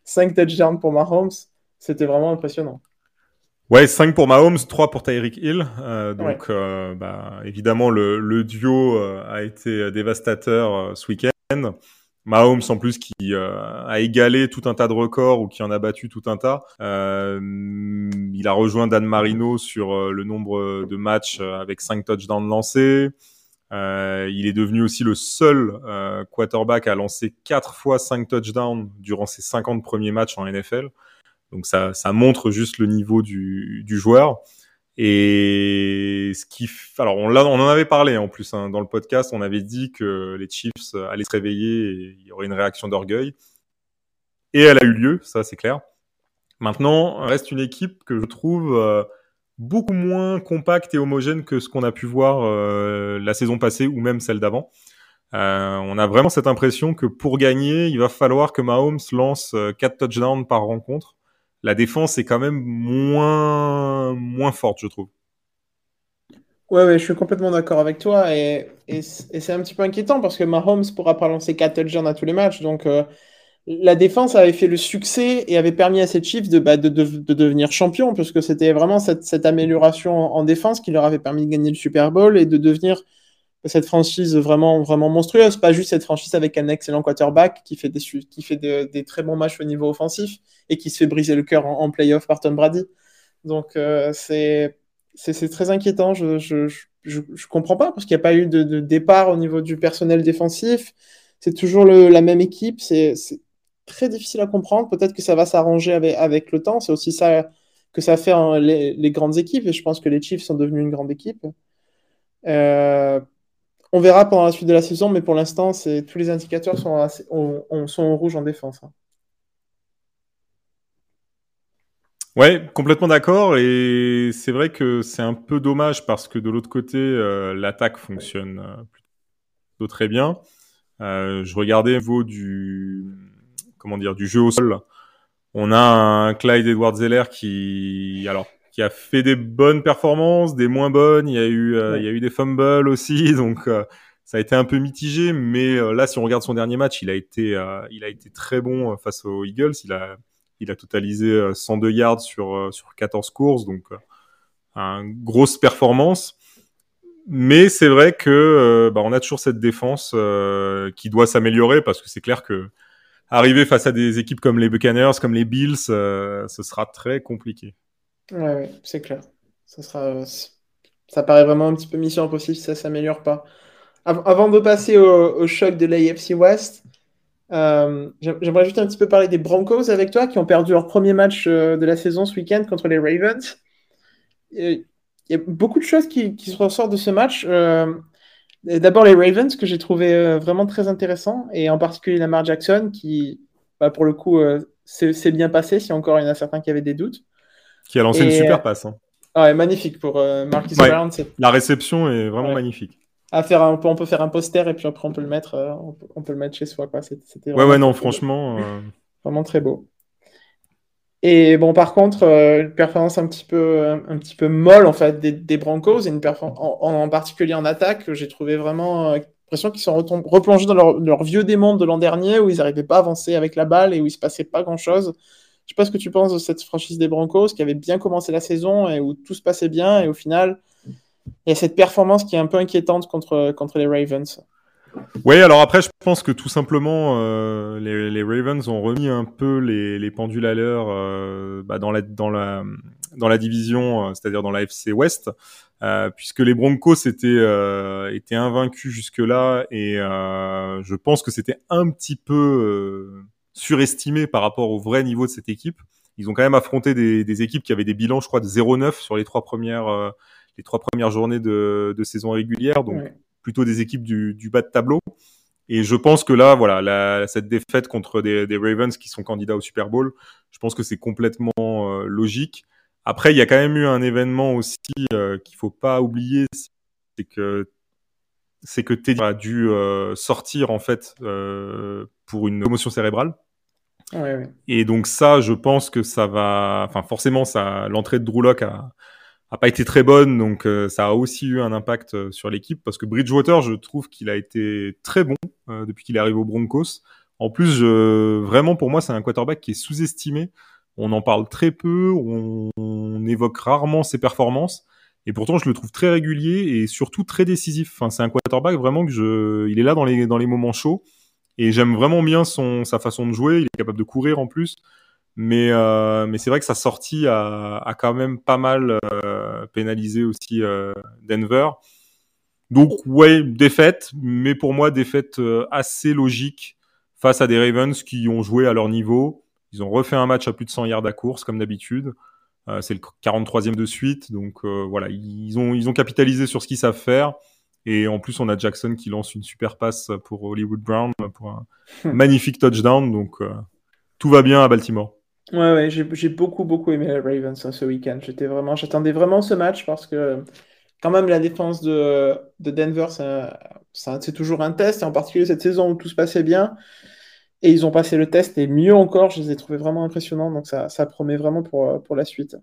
A: 5 touchdowns pour Mahomes. C'était vraiment impressionnant.
B: Ouais, 5 pour Mahomes, 3 pour Tyreek Hill. Euh, donc, euh, bah, évidemment, le, le duo euh, a été dévastateur ce week-end. Mahomes en plus qui euh, a égalé tout un tas de records ou qui en a battu tout un tas. Euh, il a rejoint Dan Marino sur euh, le nombre de matchs avec 5 touchdowns lancés. il est devenu aussi le seul quarterback à lancer 4 fois 5 touchdowns durant ses 50 premiers matchs en NFL. Donc ça, ça montre juste le niveau du, du joueur. Et ce qui, alors on, en avait parlé en plus hein, dans le podcast, on avait dit que les Chiefs allaient se réveiller et il y aurait une réaction d'orgueil. Et elle a eu lieu, ça c'est clair. Maintenant, reste une équipe que je trouve euh, beaucoup moins compacte et homogène que ce qu'on a pu voir euh, la saison passée ou même celle d'avant. Euh, on a vraiment cette impression que pour gagner, il va falloir que Mahomes lance 4 touchdowns par rencontre la défense est quand même moins, moins forte, je trouve.
A: Ouais, je suis complètement d'accord avec toi. Et, et, c'est un petit peu inquiétant parce que Mahomes pourra pas lancer 4 touchdowns à tous les matchs. Donc, euh, la défense avait fait le succès et avait permis à ces Chiefs de, bah, de, de, de, devenir champions, puisque c'était vraiment cette, cette amélioration en défense qui leur avait permis de gagner le Super Bowl et de devenir cette franchise vraiment, vraiment monstrueuse. Pas juste cette franchise avec un excellent quarterback qui fait des, qui fait des, très bons matchs au niveau offensif et qui se fait briser le cœur en, playoff par Tom Brady. Donc euh, c'est très inquiétant. Je je, je, je, comprends pas parce qu'il n'y a pas eu de, de, départ au niveau du personnel défensif. C'est toujours le, la même équipe. C'est très difficile à comprendre. Peut-être que ça va s'arranger avec, avec le temps. C'est aussi ça que ça fait les, les, grandes équipes. Et je pense que les Chiefs sont devenus une grande équipe. Euh, on verra pendant la suite de la saison, mais pour l'instant, tous les indicateurs sont, en rouge en défense. Hein.
B: Ouais, complètement d'accord. Et c'est vrai que c'est un peu dommage parce que de l'autre côté, euh, l'attaque fonctionne euh, plutôt très bien. Euh, je regardais au niveau du comment du jeu au sol. On a un Clyde Edward Zeller qui alors qui a fait des bonnes performances, des moins bonnes. Il y a eu, euh, il y a eu des fumbles aussi, donc euh, ça a été un peu mitigé. Mais euh, là, si on regarde son dernier match, il a été, il a été très bon face aux Eagles. Il a, il a totalisé 102 yards sur sur 14 courses, donc une grosse performance. Mais c'est vrai que bah, on a toujours cette défense qui doit s'améliorer parce que c'est clair que arriver face à des équipes comme les Buccaneers, comme les Bills, ce sera très compliqué.
A: Ouais, c'est clair. Ça paraît vraiment un petit peu mission impossible si ça s'améliore pas. avant de passer au, choc de l'AFC West, euh, j'aimerais juste un petit peu parler des Broncos avec toi qui ont perdu leur premier match euh, de la saison ce week-end contre les Ravens. Il y a beaucoup de choses qui, se ressortent de ce match. Euh, d'abord les Ravens que j'ai trouvé vraiment très intéressant et en particulier Lamar Jackson qui, bah, pour le coup, c'est bien passé si encore il y en a certains qui avaient des doutes.
B: Qui a lancé une super passe. Hein.
A: Ah, magnifique pour euh, Marcus Brown.
B: La réception est vraiment magnifique.
A: À faire un, on peut faire un poster et puis après on peut le mettre, euh, on, peut, le mettre chez soi. Quoi.
B: C'était ouais, ouais, non, franchement. Euh,
A: vraiment très beau. Et bon, par contre, une performance un petit peu, un, petit peu molle en fait des, des Broncos et une en, particulier en attaque, j'ai trouvé vraiment l'impression qu'ils sont replongés dans leur, leur vieux démon de l'an dernier où ils n'arrivaient pas à avancer avec la balle et où il se passait pas grand chose. Sais pas ce que tu penses de cette franchise des Broncos qui avait bien commencé la saison et où tout se passait bien et au final, il y a cette performance qui est un peu inquiétante contre, contre les Ravens.
B: Oui, alors après, je pense que tout simplement, euh, les, Ravens ont remis un peu les, les pendules à l'heure euh, bah, dans, la, division, euh, c'est-à-dire dans la FC West, puisque les Broncos étaient invaincus jusque-là et je pense que c'était un petit peu surestimé par rapport au vrai niveau de cette équipe. Ils ont quand même affronté des, des équipes qui avaient des bilans, je crois, de 0-9 sur les trois premières, euh, les trois premières journées de, de saison régulière, donc plutôt des équipes du, du, bas de tableau. Et je pense que là, voilà, la, cette défaite contre des, des, Ravens qui sont candidats au Super Bowl, je pense que c'est complètement euh, logique. Après, il y a quand même eu un événement aussi euh, qu'il faut pas oublier, c'est que c'est que Teddy a dû euh, sortir en fait euh, pour une commotion cérébrale.
A: Ouais, ouais.
B: Et donc ça, je pense que ça va, enfin forcément, ça, l'entrée de Drew Lock a, a pas été très bonne, donc euh, ça a aussi eu un impact euh, sur l'équipe parce que Bridgewater, je trouve qu'il a été très bon euh, depuis qu'il est arrivé aux Broncos. En plus, je, vraiment pour moi, c'est un quarterback qui est sous-estimé. On en parle très peu, on, on évoque rarement ses performances. Et pourtant, je le trouve très régulier et surtout très décisif. Enfin, c'est un quarterback vraiment que je, il est là dans les dans les moments chauds. Et j'aime vraiment bien son sa façon de jouer. Il est capable de courir en plus. Mais euh, mais c'est vrai que sa sortie a, a quand même pas mal euh, pénalisé aussi euh, Denver. Donc ouais, défaite, mais pour moi défaite assez logique face à des Ravens qui ont joué à leur niveau. Ils ont refait un match à plus de 100 yards à course comme d'habitude. Euh, c'est le 43e de suite, donc euh, voilà, ils ont ils ont capitalisé sur ce qu'ils savent faire. Et en plus, on a Jackson qui lance une super passe pour Hollywood Brown pour un magnifique touchdown. Donc euh, tout va bien à Baltimore.
A: Ouais, ouais, j'ai beaucoup beaucoup aimé les Ravens hein, ce week-end. J'étais vraiment, j'attendais vraiment ce match parce que quand même la défense de, de Denver, c'est toujours un test, et en particulier cette saison où tout se passait bien. Et ils ont passé le test, et mieux encore, je les ai trouvés vraiment impressionnants, donc ça, ça promet vraiment pour, pour la suite.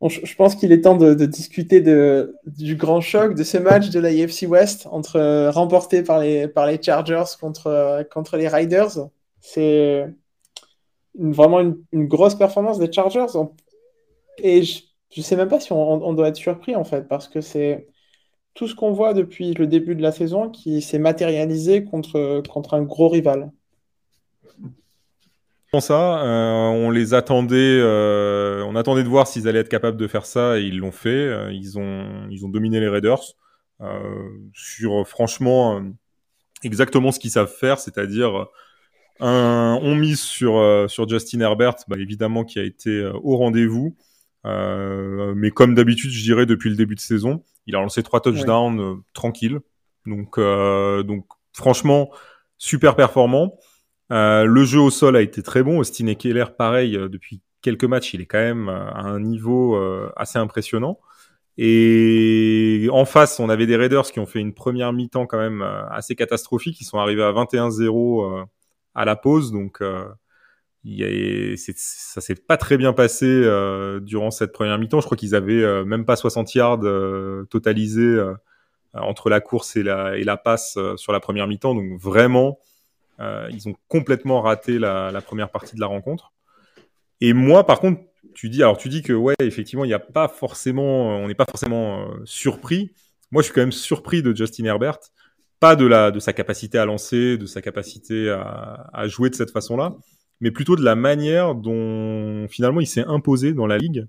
A: Bon, je, pense qu'il est temps de, discuter de, du grand choc de ce match de la AFC West entre euh, remporté par les, par les Chargers contre, euh, contre les Riders. C'est vraiment une, grosse performance des Chargers. Et je ne sais même pas si on, doit être surpris en fait, parce que c'est tout ce qu'on voit depuis le début de la saison qui s'est matérialisé contre, contre un gros rival.
B: Ça, euh, on les attendait, euh, on attendait de voir s'ils allaient être capables de faire ça et ils l'ont fait. Euh, ils ont, ils ont dominé les Raiders sur franchement exactement ce qu'ils savent faire, c'est-à-dire on mise sur sur Justin Herbert, bah, évidemment qui a été au rendez-vous, mais comme d'habitude, je dirais depuis le début de saison, il a lancé trois touchdowns ouais. tranquilles, donc donc franchement super performant. Euh, le jeu au sol a été très bon. Austin Eckler, pareil, euh, depuis quelques matchs, il est quand même euh, à un niveau assez impressionnant. Et en face, on avait des Raiders qui ont fait une première mi-temps quand même assez catastrophique. Ils sont arrivés à 21-0 à la pause, donc ça s'est pas très bien passé euh, durant cette première mi-temps. Je crois qu'ils avaient euh, même pas 60 yards euh, totalisés entre la course et la, passe sur la première mi-temps. Donc vraiment, ils ont complètement raté la, première partie de la rencontre. Et moi, par contre, tu dis, alors tu dis que ouais, effectivement, il n'y a pas forcément, on n'est pas forcément surpris. Moi, je suis quand même surpris de Justin Herbert, pas de sa capacité à lancer, de sa capacité à jouer de cette façon-là, mais plutôt de la manière dont finalement il s'est imposé dans la ligue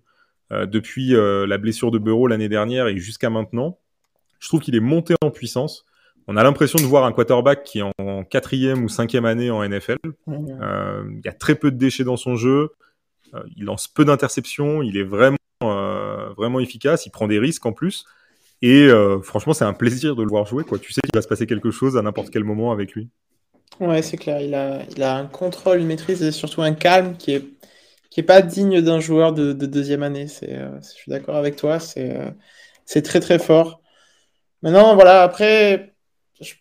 B: euh, depuis euh, la blessure de Bureau l'année dernière et jusqu'à maintenant. Je trouve qu'il est monté en puissance on a l'impression de voir un quarterback qui est en quatrième ou cinquième année en NFL. Euh, il y a très peu de déchets dans son jeu. Il lance peu d'interceptions. Il est vraiment, vraiment efficace. Il prend des risques en plus. Et franchement, c'est un plaisir de le voir jouer. Quoi. Tu sais qu'il va se passer quelque chose à n'importe quel moment avec lui.
A: Ouais, c'est clair. Il a, il a un contrôle, une maîtrise et surtout un calme qui est, qui est pas digne d'un joueur de, de, deuxième année. C'est, euh, je suis d'accord avec toi. C'est, euh, c'est très très fort. Maintenant, voilà. Après,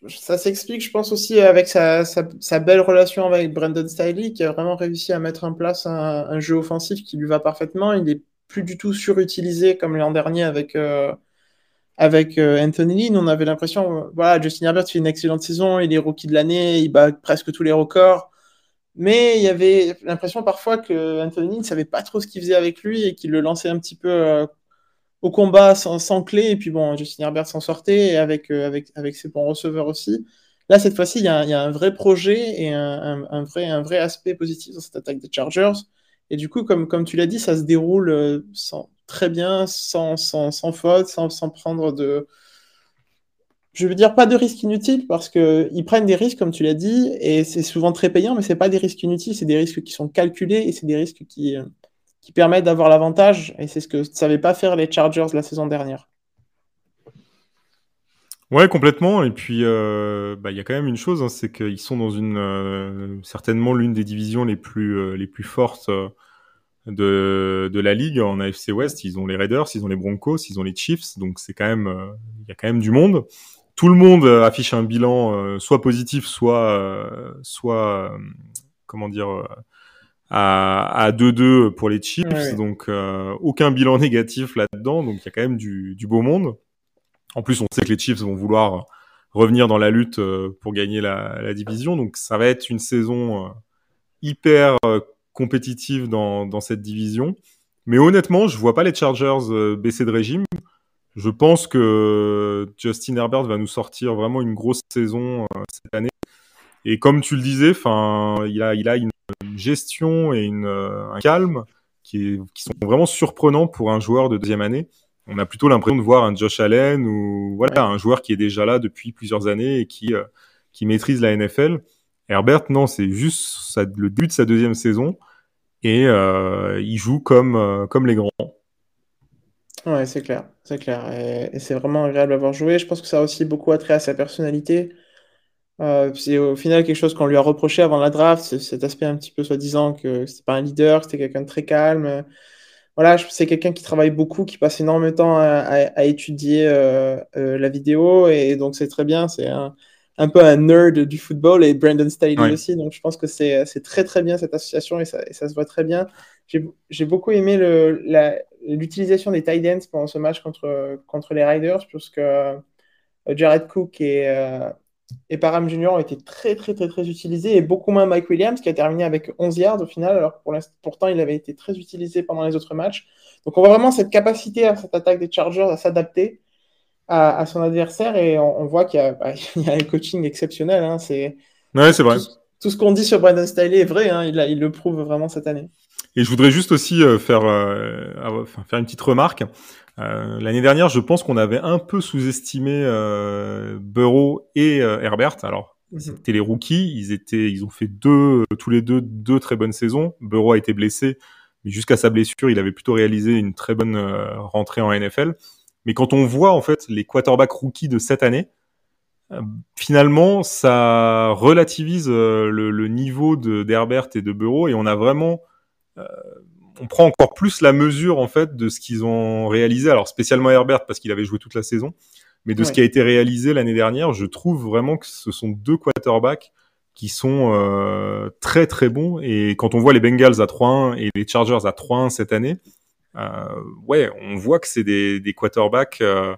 A: ça s'explique, je pense, aussi avec sa, sa, sa, belle relation avec Brandon Staley, qui a vraiment réussi à mettre en place un, un, jeu offensif qui lui va parfaitement. Il est plus du tout surutilisé comme l'an dernier avec, euh, avec euh, Anthony Lynn. On avait l'impression, voilà, Justin Herbert fait une excellente saison, il est rookie de l'année, il bat presque tous les records. Mais il y avait l'impression parfois que Anthony ne savait pas trop ce qu'il faisait avec lui et qu'il le lançait un petit peu euh, au combat sans, sans, clé. Et puis bon, Justin Herbert s'en sortait avec, euh, avec, avec ses bons receveurs aussi. Là, cette fois-ci, il y, a un vrai projet et un, un, vrai, un vrai aspect positif dans cette attaque des Chargers. Et du coup, comme, comme tu l'as dit, ça se déroule sans, très bien, sans, faute, sans, prendre de. Je veux dire, pas de risques inutiles parce qu'ils prennent des risques, comme tu l'as dit, et c'est souvent très payant, mais c'est pas des risques inutiles, c'est des risques qui sont calculés et c'est des risques qui, qui permettent d'avoir l'avantage. Et c'est ce que ne savaient pas faire les Chargers la saison dernière.
B: Ouais, complètement. Et puis, euh, bah, il y a quand même une chose, hein, c'est qu'ils sont dans une euh, certainement l'une des divisions les plus euh, les plus fortes de, de la ligue en AFC West. Ils ont les Raiders, ils ont les Broncos, ils ont les Chiefs. Donc c'est quand même il y a quand même du monde. Tout le monde affiche un bilan soit positif, soit soit comment dire à 2-2 pour les Chiefs. Donc aucun bilan négatif là-dedans. Donc il y a quand même du, du beau monde. En plus, on sait que les Chiefs vont vouloir revenir dans la lutte euh, pour gagner la, division. Donc, ça va être une saison euh, hyper euh, compétitive dans, cette division. Mais honnêtement, je vois pas les Chargers baisser de régime. Je pense que Justin Herbert va nous sortir vraiment une grosse saison cette année. Et comme tu le disais, enfin, il a, une, gestion et une, un calme qui, sont vraiment surprenants pour un joueur de deuxième année on a plutôt l'impression de voir un Josh Allen ou voilà un joueur qui est déjà là depuis plusieurs années et euh, qui maîtrise la NFL. Herbert, non, c'est juste le début de sa deuxième saison et euh, il joue comme euh, comme les grands.
A: Ouais, c'est clair, c'est clair, et, c'est vraiment agréable à jouer. Je pense que ça a aussi beaucoup attrait à sa personnalité. c'est au final quelque chose qu'on lui a reproché avant la draft, cet aspect un petit peu soi-disant que c'était pas un leader, c'était quelqu'un de très calme voilà, c'est quelqu'un qui travaille beaucoup, qui passe énormément de temps à, étudier euh, euh, la vidéo, et donc c'est très bien. C'est un, un, peu un nerd du football, et Brandon Staley aussi. Donc je pense que c'est très très bien cette association, et ça, ça se voit très bien. J'ai beaucoup aimé l'utilisation des tight ends pendant ce match contre, contre les Riders, puisque euh, Jared Cook et et Parham Junior ont été très, très, très, très utilisés et beaucoup moins Mike Williams qui a terminé avec 11 yards au final, alors pour pourtant il avait été très utilisé pendant les autres matchs. Donc on voit vraiment cette capacité à cette attaque des Chargers à s'adapter à, son adversaire et on, voit qu'il y, bah, y, a un coaching exceptionnel. Hein. c'est
B: ouais, c'est vrai.
A: Tout, ce qu'on dit sur Brandon Staley est vrai, hein. il, il le prouve vraiment cette année.
B: Et je voudrais juste aussi euh, faire, euh, faire une petite remarque. Euh, l'année dernière, je pense qu'on avait un peu sous-estimé euh, Burrow et Herbert. Alors, mhm. c'était les rookies. Ils étaient, ils ont fait deux, tous les deux, deux très bonnes saisons. Burrow a été blessé, mais jusqu'à sa blessure, il avait plutôt réalisé une très bonne rentrée en NFL. Mais quand on voit en fait les quarterbacks rookies de cette année, finalement, ça relativise le, niveau d'Herbert et de Burrow et on a vraiment on prend encore plus la mesure en fait de ce qu'ils ont réalisé. Alors spécialement Herbert parce qu'il avait joué toute la saison, mais de ce qui a été réalisé l'année dernière, je trouve vraiment que ce sont deux quarterbacks qui sont euh, très très bons. Et quand on voit les Bengals à 3-1 et les Chargers à 3-1 cette année, euh, ouais, on voit que c'est des, des quarterbacks euh,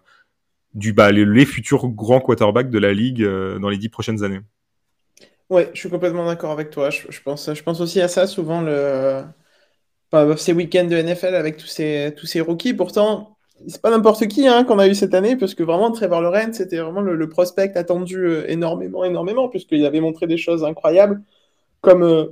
B: du bah, les, futurs grands quarterbacks de la ligue dans les dix prochaines années.
A: Ouais, je suis complètement d'accord avec toi. Je, pense, je pense aussi à ça souvent le ces week-ends de NFL avec tous ces, tous ces rookies. Pourtant, c'est pas n'importe qui hein, qu'on a eu cette année, parce que vraiment, Trevor Lawrence, c'était vraiment le, prospect attendu euh, énormément, énormément, puisqu'il avait montré des choses incroyables, comme euh,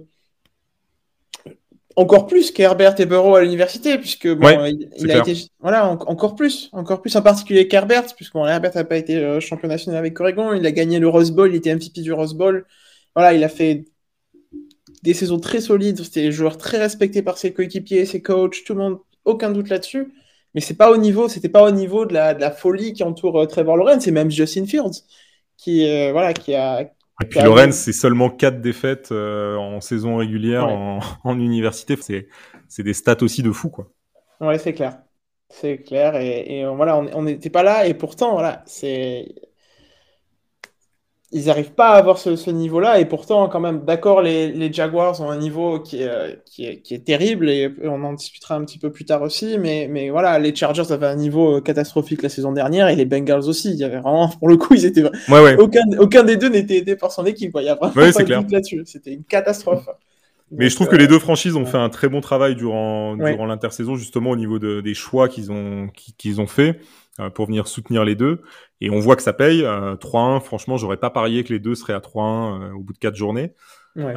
A: encore plus qu'Herbert et Burrow à l'université, puisque bon, il, a été voilà encore plus, encore plus en particulier qu'Herbert, puisque bon, Herbert n'a pas été euh, champion national avec Oregon, il a gagné le Rose Bowl, il était MVP du Rose Bowl. Voilà, il a fait des saisons très solides, c'était des joueurs très respectés par ses coéquipiers, ses coachs, tout le monde, aucun doute là-dessus. Mais c'est pas au niveau, c'était pas au niveau de la, de la folie qui entoure euh, Trevor Lawrence, c'est même Justin Fields qui, euh, voilà, qui a.
B: Et puis Lawrence, c'est seulement quatre défaites euh, en saison régulière en, en, université. C'est, c'est des stats aussi de fou, quoi.
A: Ouais, c'est clair. C'est clair. Et, et voilà, on n'était pas là. Et pourtant, voilà, c'est ils n'arrivent pas à avoir ce, niveau-là. Et pourtant, quand même, d'accord, les, Jaguars ont un niveau qui est, euh, qui, est, terrible et on en discutera un petit peu plus tard aussi. Mais, mais voilà, les Chargers avaient un niveau euh, catastrophique la saison dernière et les Bengals aussi. Il y avait vraiment, pour le coup, ils étaient. Aucun, aucun des deux n'était aidé par son équipe. Il y a vraiment pas de là-dessus. C'était une catastrophe.
B: Mais je trouve que les deux franchises ont fait un très bon travail durant, durant l'intersaison, justement au niveau de, des choix qu'ils ont, qu'ils ont fait. Euh, pour venir soutenir les deux. Et on voit que ça paye. 3-1, euh, franchement, j'aurais pas parié que les deux seraient à 3-1 euh, au bout de quatre journées. Ouais,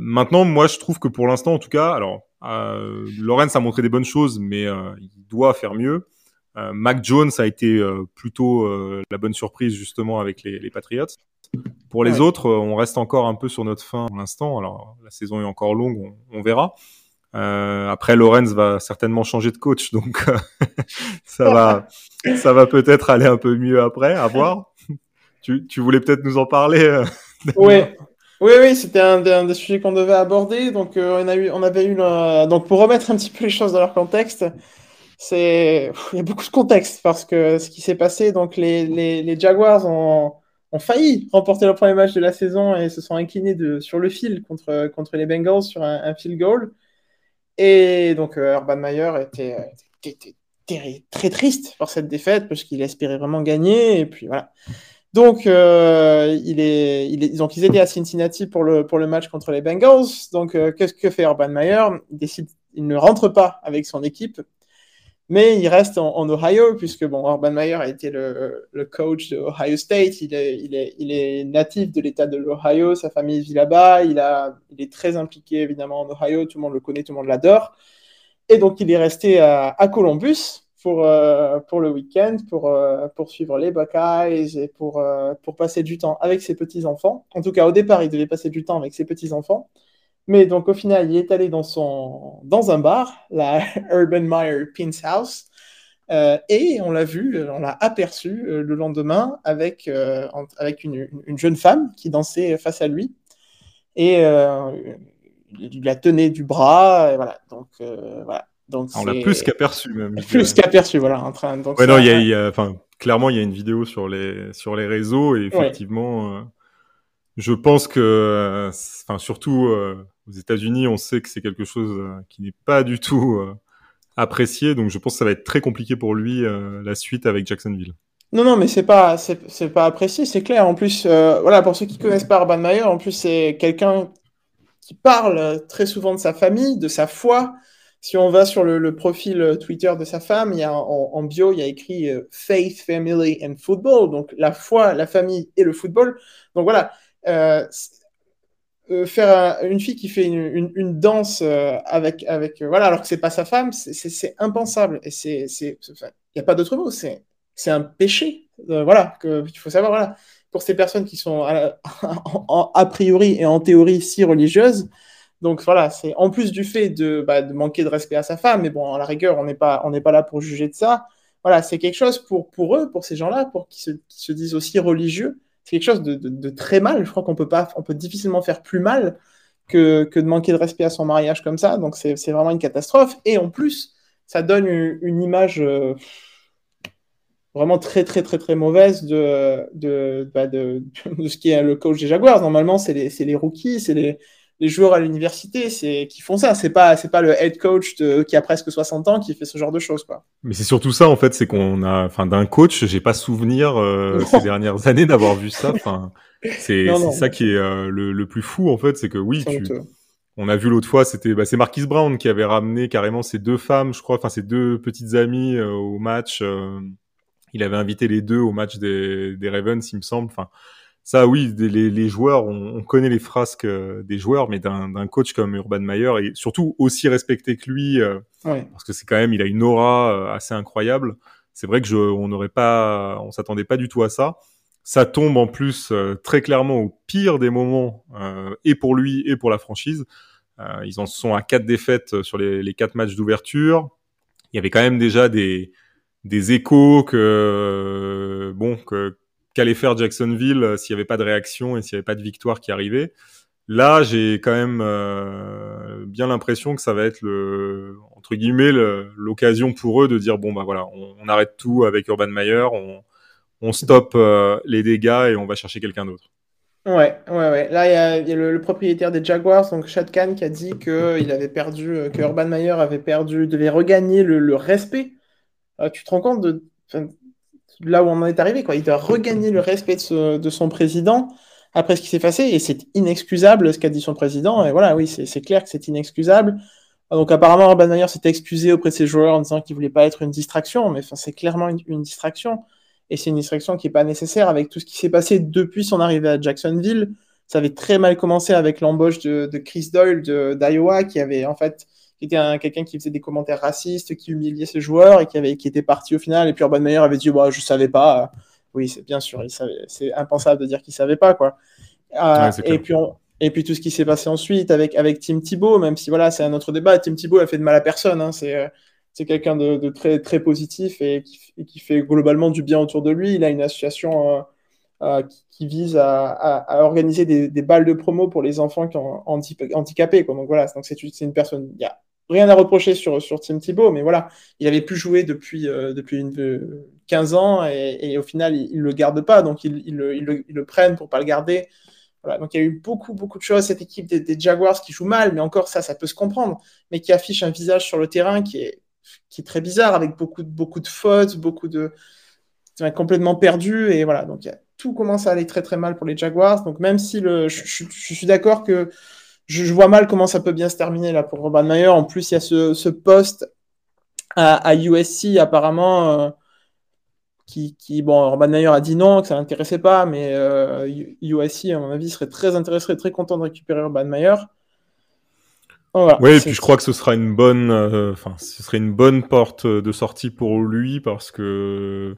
B: maintenant, moi, je trouve que pour l'instant, en tout cas, alors, euh, Lorenz a montré des bonnes choses, mais il doit faire mieux. Mac Jones a été plutôt la bonne surprise justement avec les, les Patriots. Pour les autres, on reste encore un peu sur notre fin pour l'instant. Alors la saison est encore longue, on, on verra. Euh, après, Lorenz va certainement changer de coach, donc ça va, ça va peut-être aller un peu mieux après, à voir. tu, tu voulais peut-être nous en parler euh,
A: Oui, oui, oui, c'était un, des sujets qu'on devait aborder. Donc, euh, on, a eu, on avait eu, donc pour remettre un petit peu les choses dans leur contexte, c'est, il y a beaucoup de contexte parce que ce qui s'est passé, donc les, les, les Jaguars ont, ont, failli remporter le premier match de la saison et se sont inclinés de, sur le fil contre, contre les Bengals sur un, un field goal. Et donc, euh, Urban Meyer était, était, très triste par cette défaite parce qu'il espérait vraiment gagner. Et puis voilà. Donc, euh, ils étaient à Cincinnati pour le, match contre les Bengals. Donc, euh, qu'est-ce que fait Urban Meyer? Il, décide, il ne rentre pas avec son équipe mais il reste en, Ohio, puisque bon, Urban Meyer a été le, coach de Ohio State. Il est, il est, il est natif de l'État de l'Ohio. Sa famille vit là-bas. Il, il est très impliqué, évidemment, en Ohio. Tout le monde le connaît, tout le monde l'adore. Et donc, il est resté à, à Columbus pour, euh, pour le week-end, pour, euh, pour suivre les Buckeyes et pour, euh, pour passer du temps avec ses petits-enfants. En tout cas, au départ, il devait passer du temps avec ses petits-enfants. Mais donc au final, il est allé dans, son, dans un bar, la Urban Meyer Pins House, euh, et on l'a vu, on l'a aperçu euh, le lendemain avec, euh, avec une, une, jeune femme qui dansait face à lui. Et il la tenait du bras, et voilà. Donc, voilà. Donc,
B: on l'a plus qu'aperçu même.
A: Plus qu'aperçu, voilà. En train, donc
B: ouais, non, il y a, y a, clairement, il y a une vidéo sur les, sur les réseaux, et effectivement, ouais. Je pense que, enfin, surtout aux États-Unis, on sait que c'est quelque chose euh, qui n'est pas du tout euh, apprécié, donc je pense que ça va être très compliqué pour lui euh, la suite avec Jacksonville.
A: Non, non, mais c'est pas, c'est pas apprécié, c'est clair. En plus, euh, voilà, pour ceux qui connaissent pas Urban Meyer, en plus c'est quelqu'un qui parle très souvent de sa famille, de sa foi. Si on va sur le, profil Twitter de sa femme, il y a en, bio, il y a écrit euh, Faith, Family and Football, donc la foi, la famille et le football. Donc voilà, euh, euh, faire un, une fille qui fait une, danse euh, avec, avec voilà, alors que c'est pas sa femme, c'est impensable. Et c'est, il n'y a pas d'autre mot. C'est, c'est un péché. voilà, que il faut savoir. Voilà, pour ces personnes qui sont a, a priori et en théorie si religieuses. Donc voilà, c'est en plus du fait de, bah, de manquer de respect à sa femme, mais bon, à la rigueur, on n'est pas, on n'est pas là pour juger de ça. Voilà, c'est quelque chose pour, pour eux, pour ces gens-là, pour qui se, qui se disent aussi religieux c'est quelque chose de, très mal. Je crois qu'on peut pas, on peut difficilement faire plus mal que, de manquer de respect à son mariage comme ça. Donc c'est vraiment une catastrophe. Et en plus, ça donne une, image euh, vraiment très très très très mauvaise de, de, bah de, ce qui est le coach des Jaguars. Normalement, c'est les, les rookies, c'est les, les joueurs à l'université c'est qui font ça. C'est pas c'est pas le head coach de, qui a presque 60 ans qui fait ce genre de choses quoi.
B: Mais c'est surtout ça en fait, c'est qu'on a enfin d'un coach, j'ai pas souvenir euh, ces dernières années d'avoir vu ça. Enfin, c'est ça qui est euh, le, le, plus fou en fait, c'est que oui, tu, on a vu l'autre fois, c'était bah, c'est Marquis Brown qui avait ramené carrément ses deux femmes, je crois, enfin ses deux petites amies euh, au match. Euh, il avait invité les deux au match des, des Ravens, il me semble. Enfin, ça, oui, les, les joueurs, on, on, connaît les frasques euh, des joueurs, mais d'un coach comme Urban Meyer, et surtout aussi respecté que lui, euh, ouais. parce que c'est quand même, il a une aura euh, assez incroyable. C'est vrai que je, on n'aurait pas, on s'attendait pas du tout à ça. Ça tombe en plus euh, très clairement au pire des moments, euh, et pour lui et pour la franchise. ils en sont à quatre défaites sur les, les quatre matchs d'ouverture. Il y avait quand même déjà des, des échos que, bon, que qu'allait faire Jacksonville euh, s'il n'y avait pas de réaction et s'il n'y avait pas de victoire qui arrivait. Là, j'ai quand même euh, bien l'impression que ça va être le entre guillemets l'occasion pour eux de dire bon bah voilà, on, on arrête tout avec Urban Meyer, on, on stoppe euh, les dégâts et on va chercher quelqu'un d'autre.
A: Ouais, ouais, ouais. Là, il y a, y a le, le, propriétaire des Jaguars, donc Chad Khan, qui a dit que il avait perdu, que Urban Meyer avait perdu, devait regagner le, le respect. Euh, tu te rends compte de, là où on en est arrivé. Quoi. Il doit regagner le respect de, son président après ce qui s'est passé, et c'est inexcusable ce qu'a dit son président. Et voilà, oui, c'est clair que c'est inexcusable. Donc apparemment, Urban Meyer s'est excusé auprès de ses joueurs en disant qu'il voulait pas être une distraction, mais enfin, c'est clairement une, distraction. Et c'est une distraction qui est pas nécessaire avec tout ce qui s'est passé depuis son arrivée à Jacksonville. Ça avait très mal commencé avec l'embauche de, de, Chris Doyle d'Iowa, qui avait en fait qui était quelqu'un qui faisait des commentaires racistes, qui humiliait ses joueurs et qui, avait, qui était parti au final. Et puis Urban Meyer avait dit bah, Je savais pas. Oui, c'est bien sûr, c'est impensable de dire qu'il savait pas. Quoi. Euh, ouais, et, puis on, Et puis tout ce qui s'est passé ensuite avec, avec Tim Thibault, même si voilà, c'est un autre débat. Tim Thibault a fait de mal à personne. Hein, c'est euh, c'est quelqu'un de, de, très, très positif et qui, et qui, fait globalement du bien autour de lui. Il a une association euh, euh, qui, qui, vise à, à, à organiser des, des, balles de promo pour les enfants qui sont handicapés. Quoi. Donc voilà, donc c'est une personne. Il y a rien à reprocher sur, sur Tim Thibault, mais voilà, il avait plus joué depuis, euh, depuis une, 15 ans et, au final, il ne le garde pas. Donc ils, ils, le, prennent pour pas le garder. Voilà, donc il y a eu beaucoup, beaucoup de choses. Cette équipe des, Jaguars qui joue mal, mais encore ça, ça peut se comprendre, mais qui affiche un visage sur le terrain qui est, qui est très bizarre, avec beaucoup beaucoup de fautes, beaucoup de. complètement perdu. Et voilà, donc tout commence à aller très, très mal pour les Jaguars. Donc même si le, je suis d'accord que je, je, vois mal comment ça peut bien se terminer là pour Urban Meyer. En plus, il y a ce, ce poste à, à USC, apparemment. Euh, qui, qui, bon, Urban Meyer a dit non, que ça l'intéressait pas, mais euh, USC, à mon avis, serait très intéressé, serait très content de récupérer Urban Meyer.
B: Voilà, oui, et puis je crois que ce sera une bonne, enfin, euh, ce serait une bonne porte de sortie pour lui parce que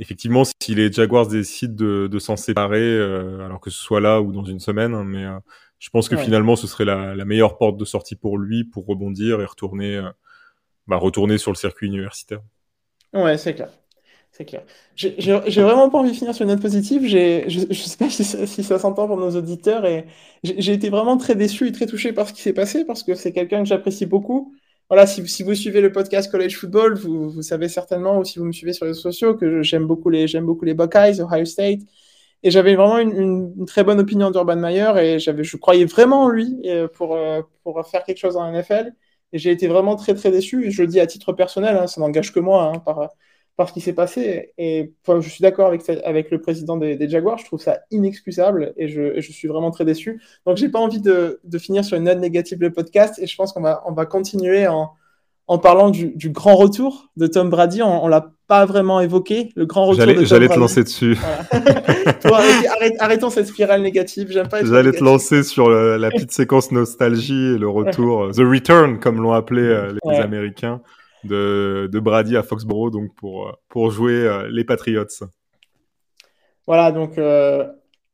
B: effectivement, si les Jaguars décident de, de s'en séparer, euh, alors que ce soit là ou dans une semaine, hein, mais euh, je pense que ouais. finalement, ce serait la, la, meilleure porte de sortie pour lui pour rebondir et retourner, euh, bah, retourner sur le circuit universitaire.
A: Ouais, c'est clair. C'est clair. J'ai vraiment pas envie de finir sur une note positive. Je, je sais pas si, si ça s'entend pour nos auditeurs. et J'ai été vraiment très déçu et très touché par ce qui s'est passé parce que c'est quelqu'un que j'apprécie beaucoup. Voilà, si, si, vous suivez le podcast College Football, vous, vous, savez certainement, ou si vous me suivez sur les réseaux sociaux, que j'aime beaucoup les, j'aime beaucoup les Buckeyes, Ohio State. Et j'avais vraiment une, très bonne opinion d'Urban Meyer et j'avais, je croyais vraiment en lui euh, pour, euh, pour faire quelque chose en NFL. Et j'ai été vraiment très, très déçu. Je le dis à titre personnel, hein, ça n'engage que moi, hein, par, par ce qui s'est passé. Et je suis d'accord avec, le président des, Jaguars, je trouve ça inexcusable et je, et je suis vraiment très déçu. Donc, j'ai pas envie de, de, finir sur une note négative le podcast et je pense qu'on va, on va continuer en, en parlant du, du, grand retour de Tom Brady. On, on l'a pas vraiment évoqué, le grand retour.
B: J'allais te lancer dessus.
A: Voilà. Toi, arrête, arrêtons cette spirale négative. J'aime pas.
B: J'allais te lancer sur le, la petite séquence nostalgie et le retour, The Return, comme l'ont appelé euh, les ouais. Américains de, de, Brady à Foxborough donc pour, pour jouer euh, les Patriots.
A: Voilà, donc euh,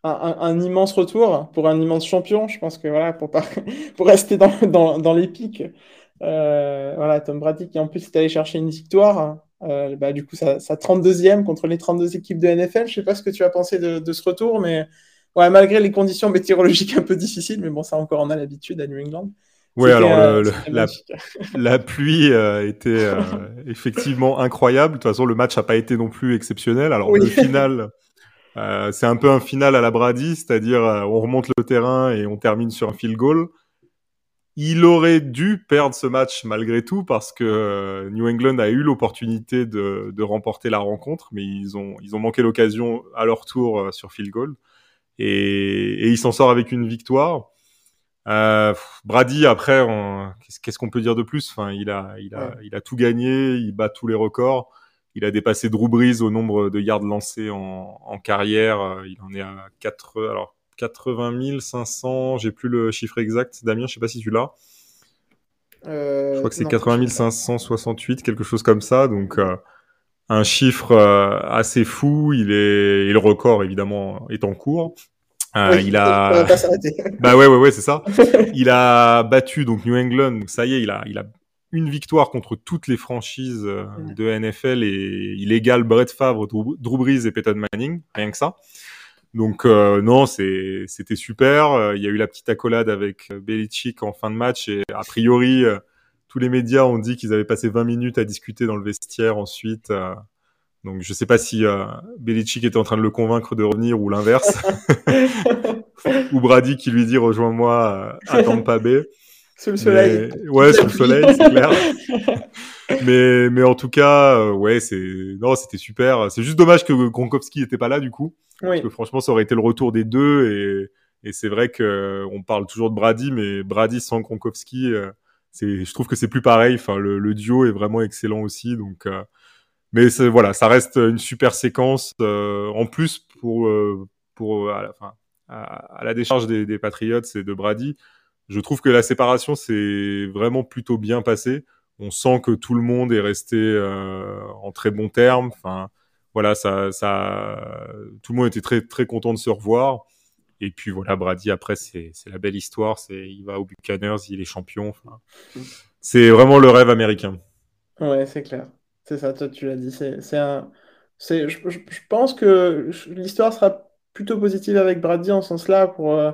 A: un, immense retour pour un immense champion. Je pense que voilà, pour, pas, pour rester dans, dans, dans l'épique, euh, voilà, Tom Brady qui en plus est allé chercher une victoire. Euh, bah, du coup, sa, sa 32e contre les 32 équipes de NFL. Je sais pas ce que tu as pensé de, de ce retour, mais ouais, malgré les conditions météorologiques un peu difficiles, mais bon, ça encore on a l'habitude à New England.
B: Oui, alors euh, le, la, la, pluie euh, était euh, effectivement incroyable. De toute façon, le match n'a pas été non plus exceptionnel. Alors oui. le final, euh, c'est un peu un final à la Brady, c'est-à-dire euh, on remonte le terrain et on termine sur un field goal. Il aurait dû perdre ce match malgré tout parce que New England a eu l'opportunité de, de, remporter la rencontre, mais ils ont, ils ont manqué l'occasion à leur tour sur field goal. Et, et il s'en sort avec une victoire. Euh, Brady, après, qu'est-ce qu'on peut dire de plus? Enfin, il a, il a, ouais. il a tout gagné, il bat tous les records. Il a dépassé Drew Brees au nombre de yards lancés en, en carrière. Il en est à 4, alors 80 500. J'ai plus le chiffre exact. Damien, je sais pas si tu l'as. Euh, je crois que c'est 80 568, quelque chose comme ça. Donc euh, un chiffre euh, assez fou. Il est, et le record évidemment est en cours. Oui, il a. bah ouais, ouais, ouais, c'est ça. il a battu donc New England. Ça y est, il a, il a une victoire contre toutes les franchises de NFL et il égale Brett Favre, Drew, Brees et Peyton Manning, rien que ça. Donc euh, non, c'était super. Euh, il y a eu la petite accolade avec Belichick en fin de match et a priori tous les médias ont dit qu'ils avaient passé 20 minutes à discuter dans le vestiaire ensuite. Donc je sais pas si euh, Belichick était en train de le convaincre de revenir ou l'inverse. ou Brady qui lui dit rejoins-moi à Tampa Bay.
A: Sous le soleil.
B: Mais... Ouais, sous le soleil, c'est clair. mais mais en tout cas, euh, ouais, c'est non, c'était super. C'est juste dommage que Gronkowski n'était pas là du coup, oui. parce que franchement, ça aurait été le retour des deux et et c'est vrai que on parle toujours de Brady, mais Brady sans Gronkowski, euh, je trouve que c'est plus pareil. Enfin, le, le, duo est vraiment excellent aussi, donc. Euh, mais voilà, ça reste une super séquence. Euh, en plus, pour, euh, pour à, la, à, à la décharge des, des Patriots et de Brady, je trouve que la séparation s'est vraiment plutôt bien passée. On sent que tout le monde est resté euh, en très bons termes. Enfin, voilà, ça, tout le monde était très très content de se revoir. Et puis voilà, Brady, après, c'est la belle histoire. C'est Il va au Buccaneers, il est champion. C'est vraiment le rêve américain.
A: Ouais, c'est clair. C'est ça, toi, tu l'as dit. C'est un. Je, je, je pense que l'histoire sera plutôt positive avec Brady en ce sens-là pour euh,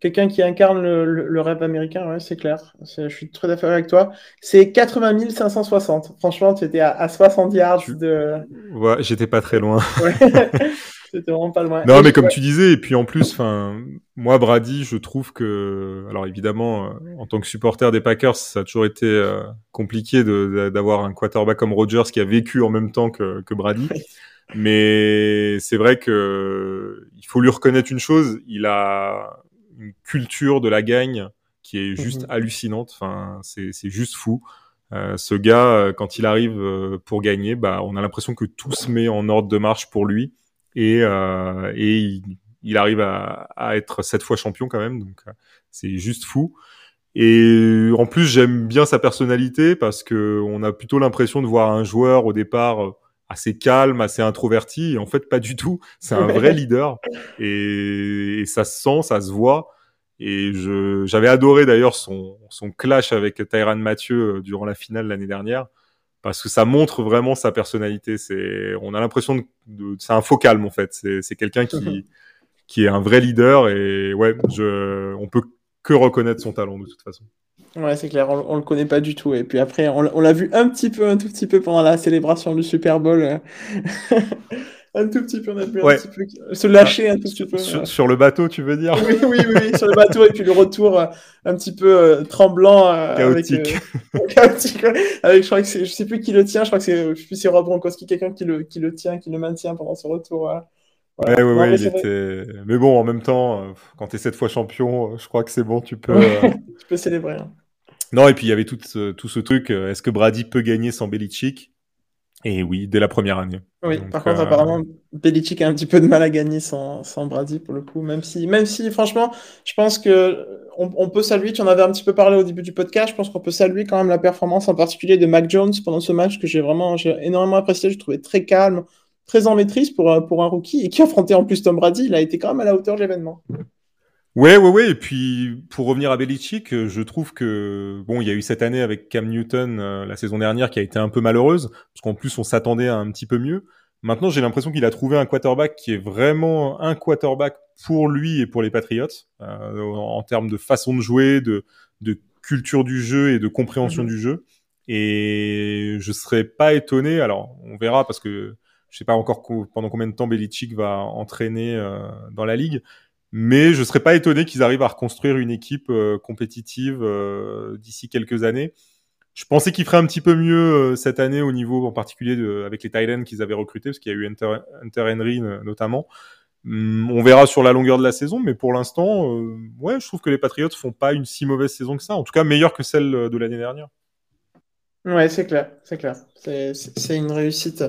A: quelqu'un qui incarne le, le, rêve américain. Ouais, c'est clair. Je suis très d'accord avec toi. C'est 80 560. Franchement, tu étais à, à 70 yards de.
B: Ouais, j'étais pas très loin.
A: Ouais. C'était vraiment pas loin.
B: Non, mais comme tu disais, et puis en plus, enfin, moi, Brady, je trouve que, alors évidemment, euh, en tant que supporter des Packers, ça a toujours été euh, compliqué d'avoir un quarterback comme Rodgers qui a vécu en même temps que, que Brady. Mais c'est vrai que il faut lui reconnaître une chose, il a une culture de la gagne qui est juste mhm. hallucinante. Enfin, c'est juste fou. Euh, ce gars, quand il arrive pour gagner, bah, on a l'impression que tout se met en ordre de marche pour lui et, euh, et il, arrive à, à, être sept fois champion quand même, donc euh, c'est juste fou. Et en plus, j'aime bien sa personnalité parce que on a plutôt l'impression de voir un joueur au départ euh, assez calme, assez introverti. Et en fait, pas du tout. C'est un vrai leader et, et, ça se sent, ça se voit. Et je, j'avais adoré d'ailleurs son, son clash avec Tyran Mathieu euh, durant la finale l'année dernière parce que ça montre vraiment sa personnalité. C'est, on a l'impression de, c'est un faux calme en fait. C'est, c'est quelqu'un qui, qui est un vrai leader et ouais, je, on peut que reconnaître son talent de toute façon.
A: Ouais, c'est clair, on, on, le connaît pas du tout. Et puis après, on, on l'a vu un petit peu, un tout petit peu pendant la célébration du Super Bowl. un tout petit peu, on a pu un petit peu se lâcher un tout petit peu.
B: Sur, le bateau, tu veux dire?
A: Oui, oui, oui, sur le bateau et puis le retour euh, un petit peu euh, tremblant.
B: Euh, chaotique.
A: Avec, chaotique. Avec, je crois que je sais plus qui le tient, je crois que c'est, je sais plus c'est Rob Gronkowski, quelqu'un qui le, qui le tient, qui le maintient pendant ce retour.
B: Ouais, ouais, ouais, il était... Mais bon, en même temps, quand tu es cette fois champion, je crois que c'est bon, tu peux.
A: tu peux célébrer. Hein.
B: Non, et puis il y avait tout ce, tout ce truc, est-ce que Brady peut gagner sans Belichick? Et oui, dès la première année.
A: Oui, par contre, euh, apparemment, Belichick a un petit peu de mal à gagner sans, sans Brady pour le coup. Même si, même si, franchement, je pense que on, on, peut saluer, tu en avais un petit peu parlé au début du podcast, je pense qu'on peut saluer quand même la performance en particulier de Mac Jones pendant ce match que j'ai vraiment j'ai énormément apprécié. Je trouvais très calme, très en maîtrise pour, pour un rookie et qui affrontait en plus Tom Brady. Il a été quand même à la hauteur de l'événement.
B: Ouais, ouais, ouais. Et puis, pour revenir à Belichick, euh, je trouve que bon, il y a eu cette année avec Cam Newton euh, la saison dernière qui a été un peu malheureuse, parce qu'en plus on s'attendait à un petit peu mieux. Maintenant, j'ai l'impression qu'il a trouvé un quarterback qui est vraiment un quarterback pour lui et pour les Patriots euh, en termes de façon de jouer, de, de culture du jeu et de compréhension mhm. du jeu. Et je serais pas étonné. Alors, on verra parce que je sais pas encore pendant combien de temps Belichick va entraîner dans la ligue mais je serais pas étonné qu'ils arrivent à reconstruire une équipe euh, compétitive euh, d'ici quelques années. Je pensais qu'ils feraient un petit peu mieux euh, cette année au niveau en particulier avec les Titans qu'ils avaient recrutés, parce qu'il y a eu Hunter, Hunter Henry notamment. Hum, on verra sur la longueur de la saison, mais pour l'instant, ouais, je trouve que les Patriots font pas une si mauvaise saison que ça. En tout cas, meilleure que celle de l'année dernière.
A: Ouais, c'est clair, c'est clair. C'est une réussite.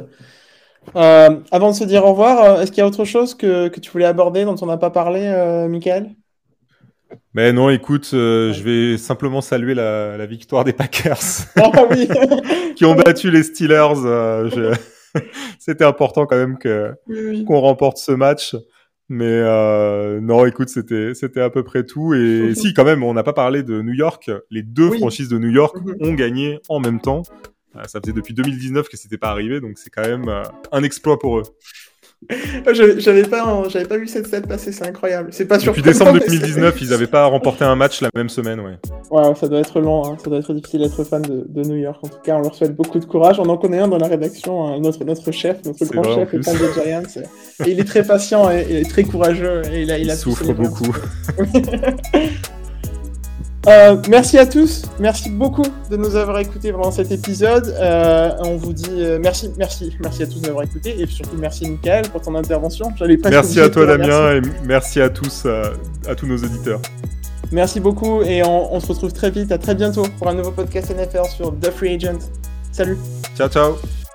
A: Euh, avant de se dire au revoir, euh, est-ce qu'il y a autre chose que, que tu voulais aborder dont on n'a pas parlé, euh, Michael?
B: Ben non, écoute, euh, je vais simplement saluer la, la victoire des Packers
A: oui.
B: qui ont battu les Steelers. Je... C'était important quand même que
A: oui,
B: qu'on remporte ce match. Mais non, écoute, c'était c'était à peu près tout. Et si, quand même, on n'a pas parlé de New York. Les deux franchises de New York -hmm. ont gagné en même temps. Euh, ça faisait depuis 2019 que c'était pas arrivé, donc c'est quand même euh, un exploit pour eux.
A: J'avais pas, j'avais pas vu cette stat passer, c'est incroyable. C'est pas
B: Depuis décembre 2019, ils avaient pas remporté un match la même semaine, ouais.
A: Ouais, ça doit être long, hein. ça doit être difficile d'être fan de, de, New York. En tout cas, on leur souhaite beaucoup de courage. On en connaît un dans la rédaction, hein. notre, notre chef, notre grand chef, le fan des Giants. Et il est très patient et, et très courageux. Et il, a, il,
B: souffre beaucoup.
A: Euh, merci à tous, merci beaucoup de nous avoir écoutés pendant cet épisode. Euh, on vous dit euh, merci, merci, merci à tous de nous avoir écoutés et surtout merci Michael pour ton intervention.
B: Merci à toi Damien et merci à tous, à, à, tous nos auditeurs.
A: Merci beaucoup et on, on se retrouve très vite, à très bientôt pour un nouveau podcast NFL sur The Free Agent. Salut.
B: Ciao ciao.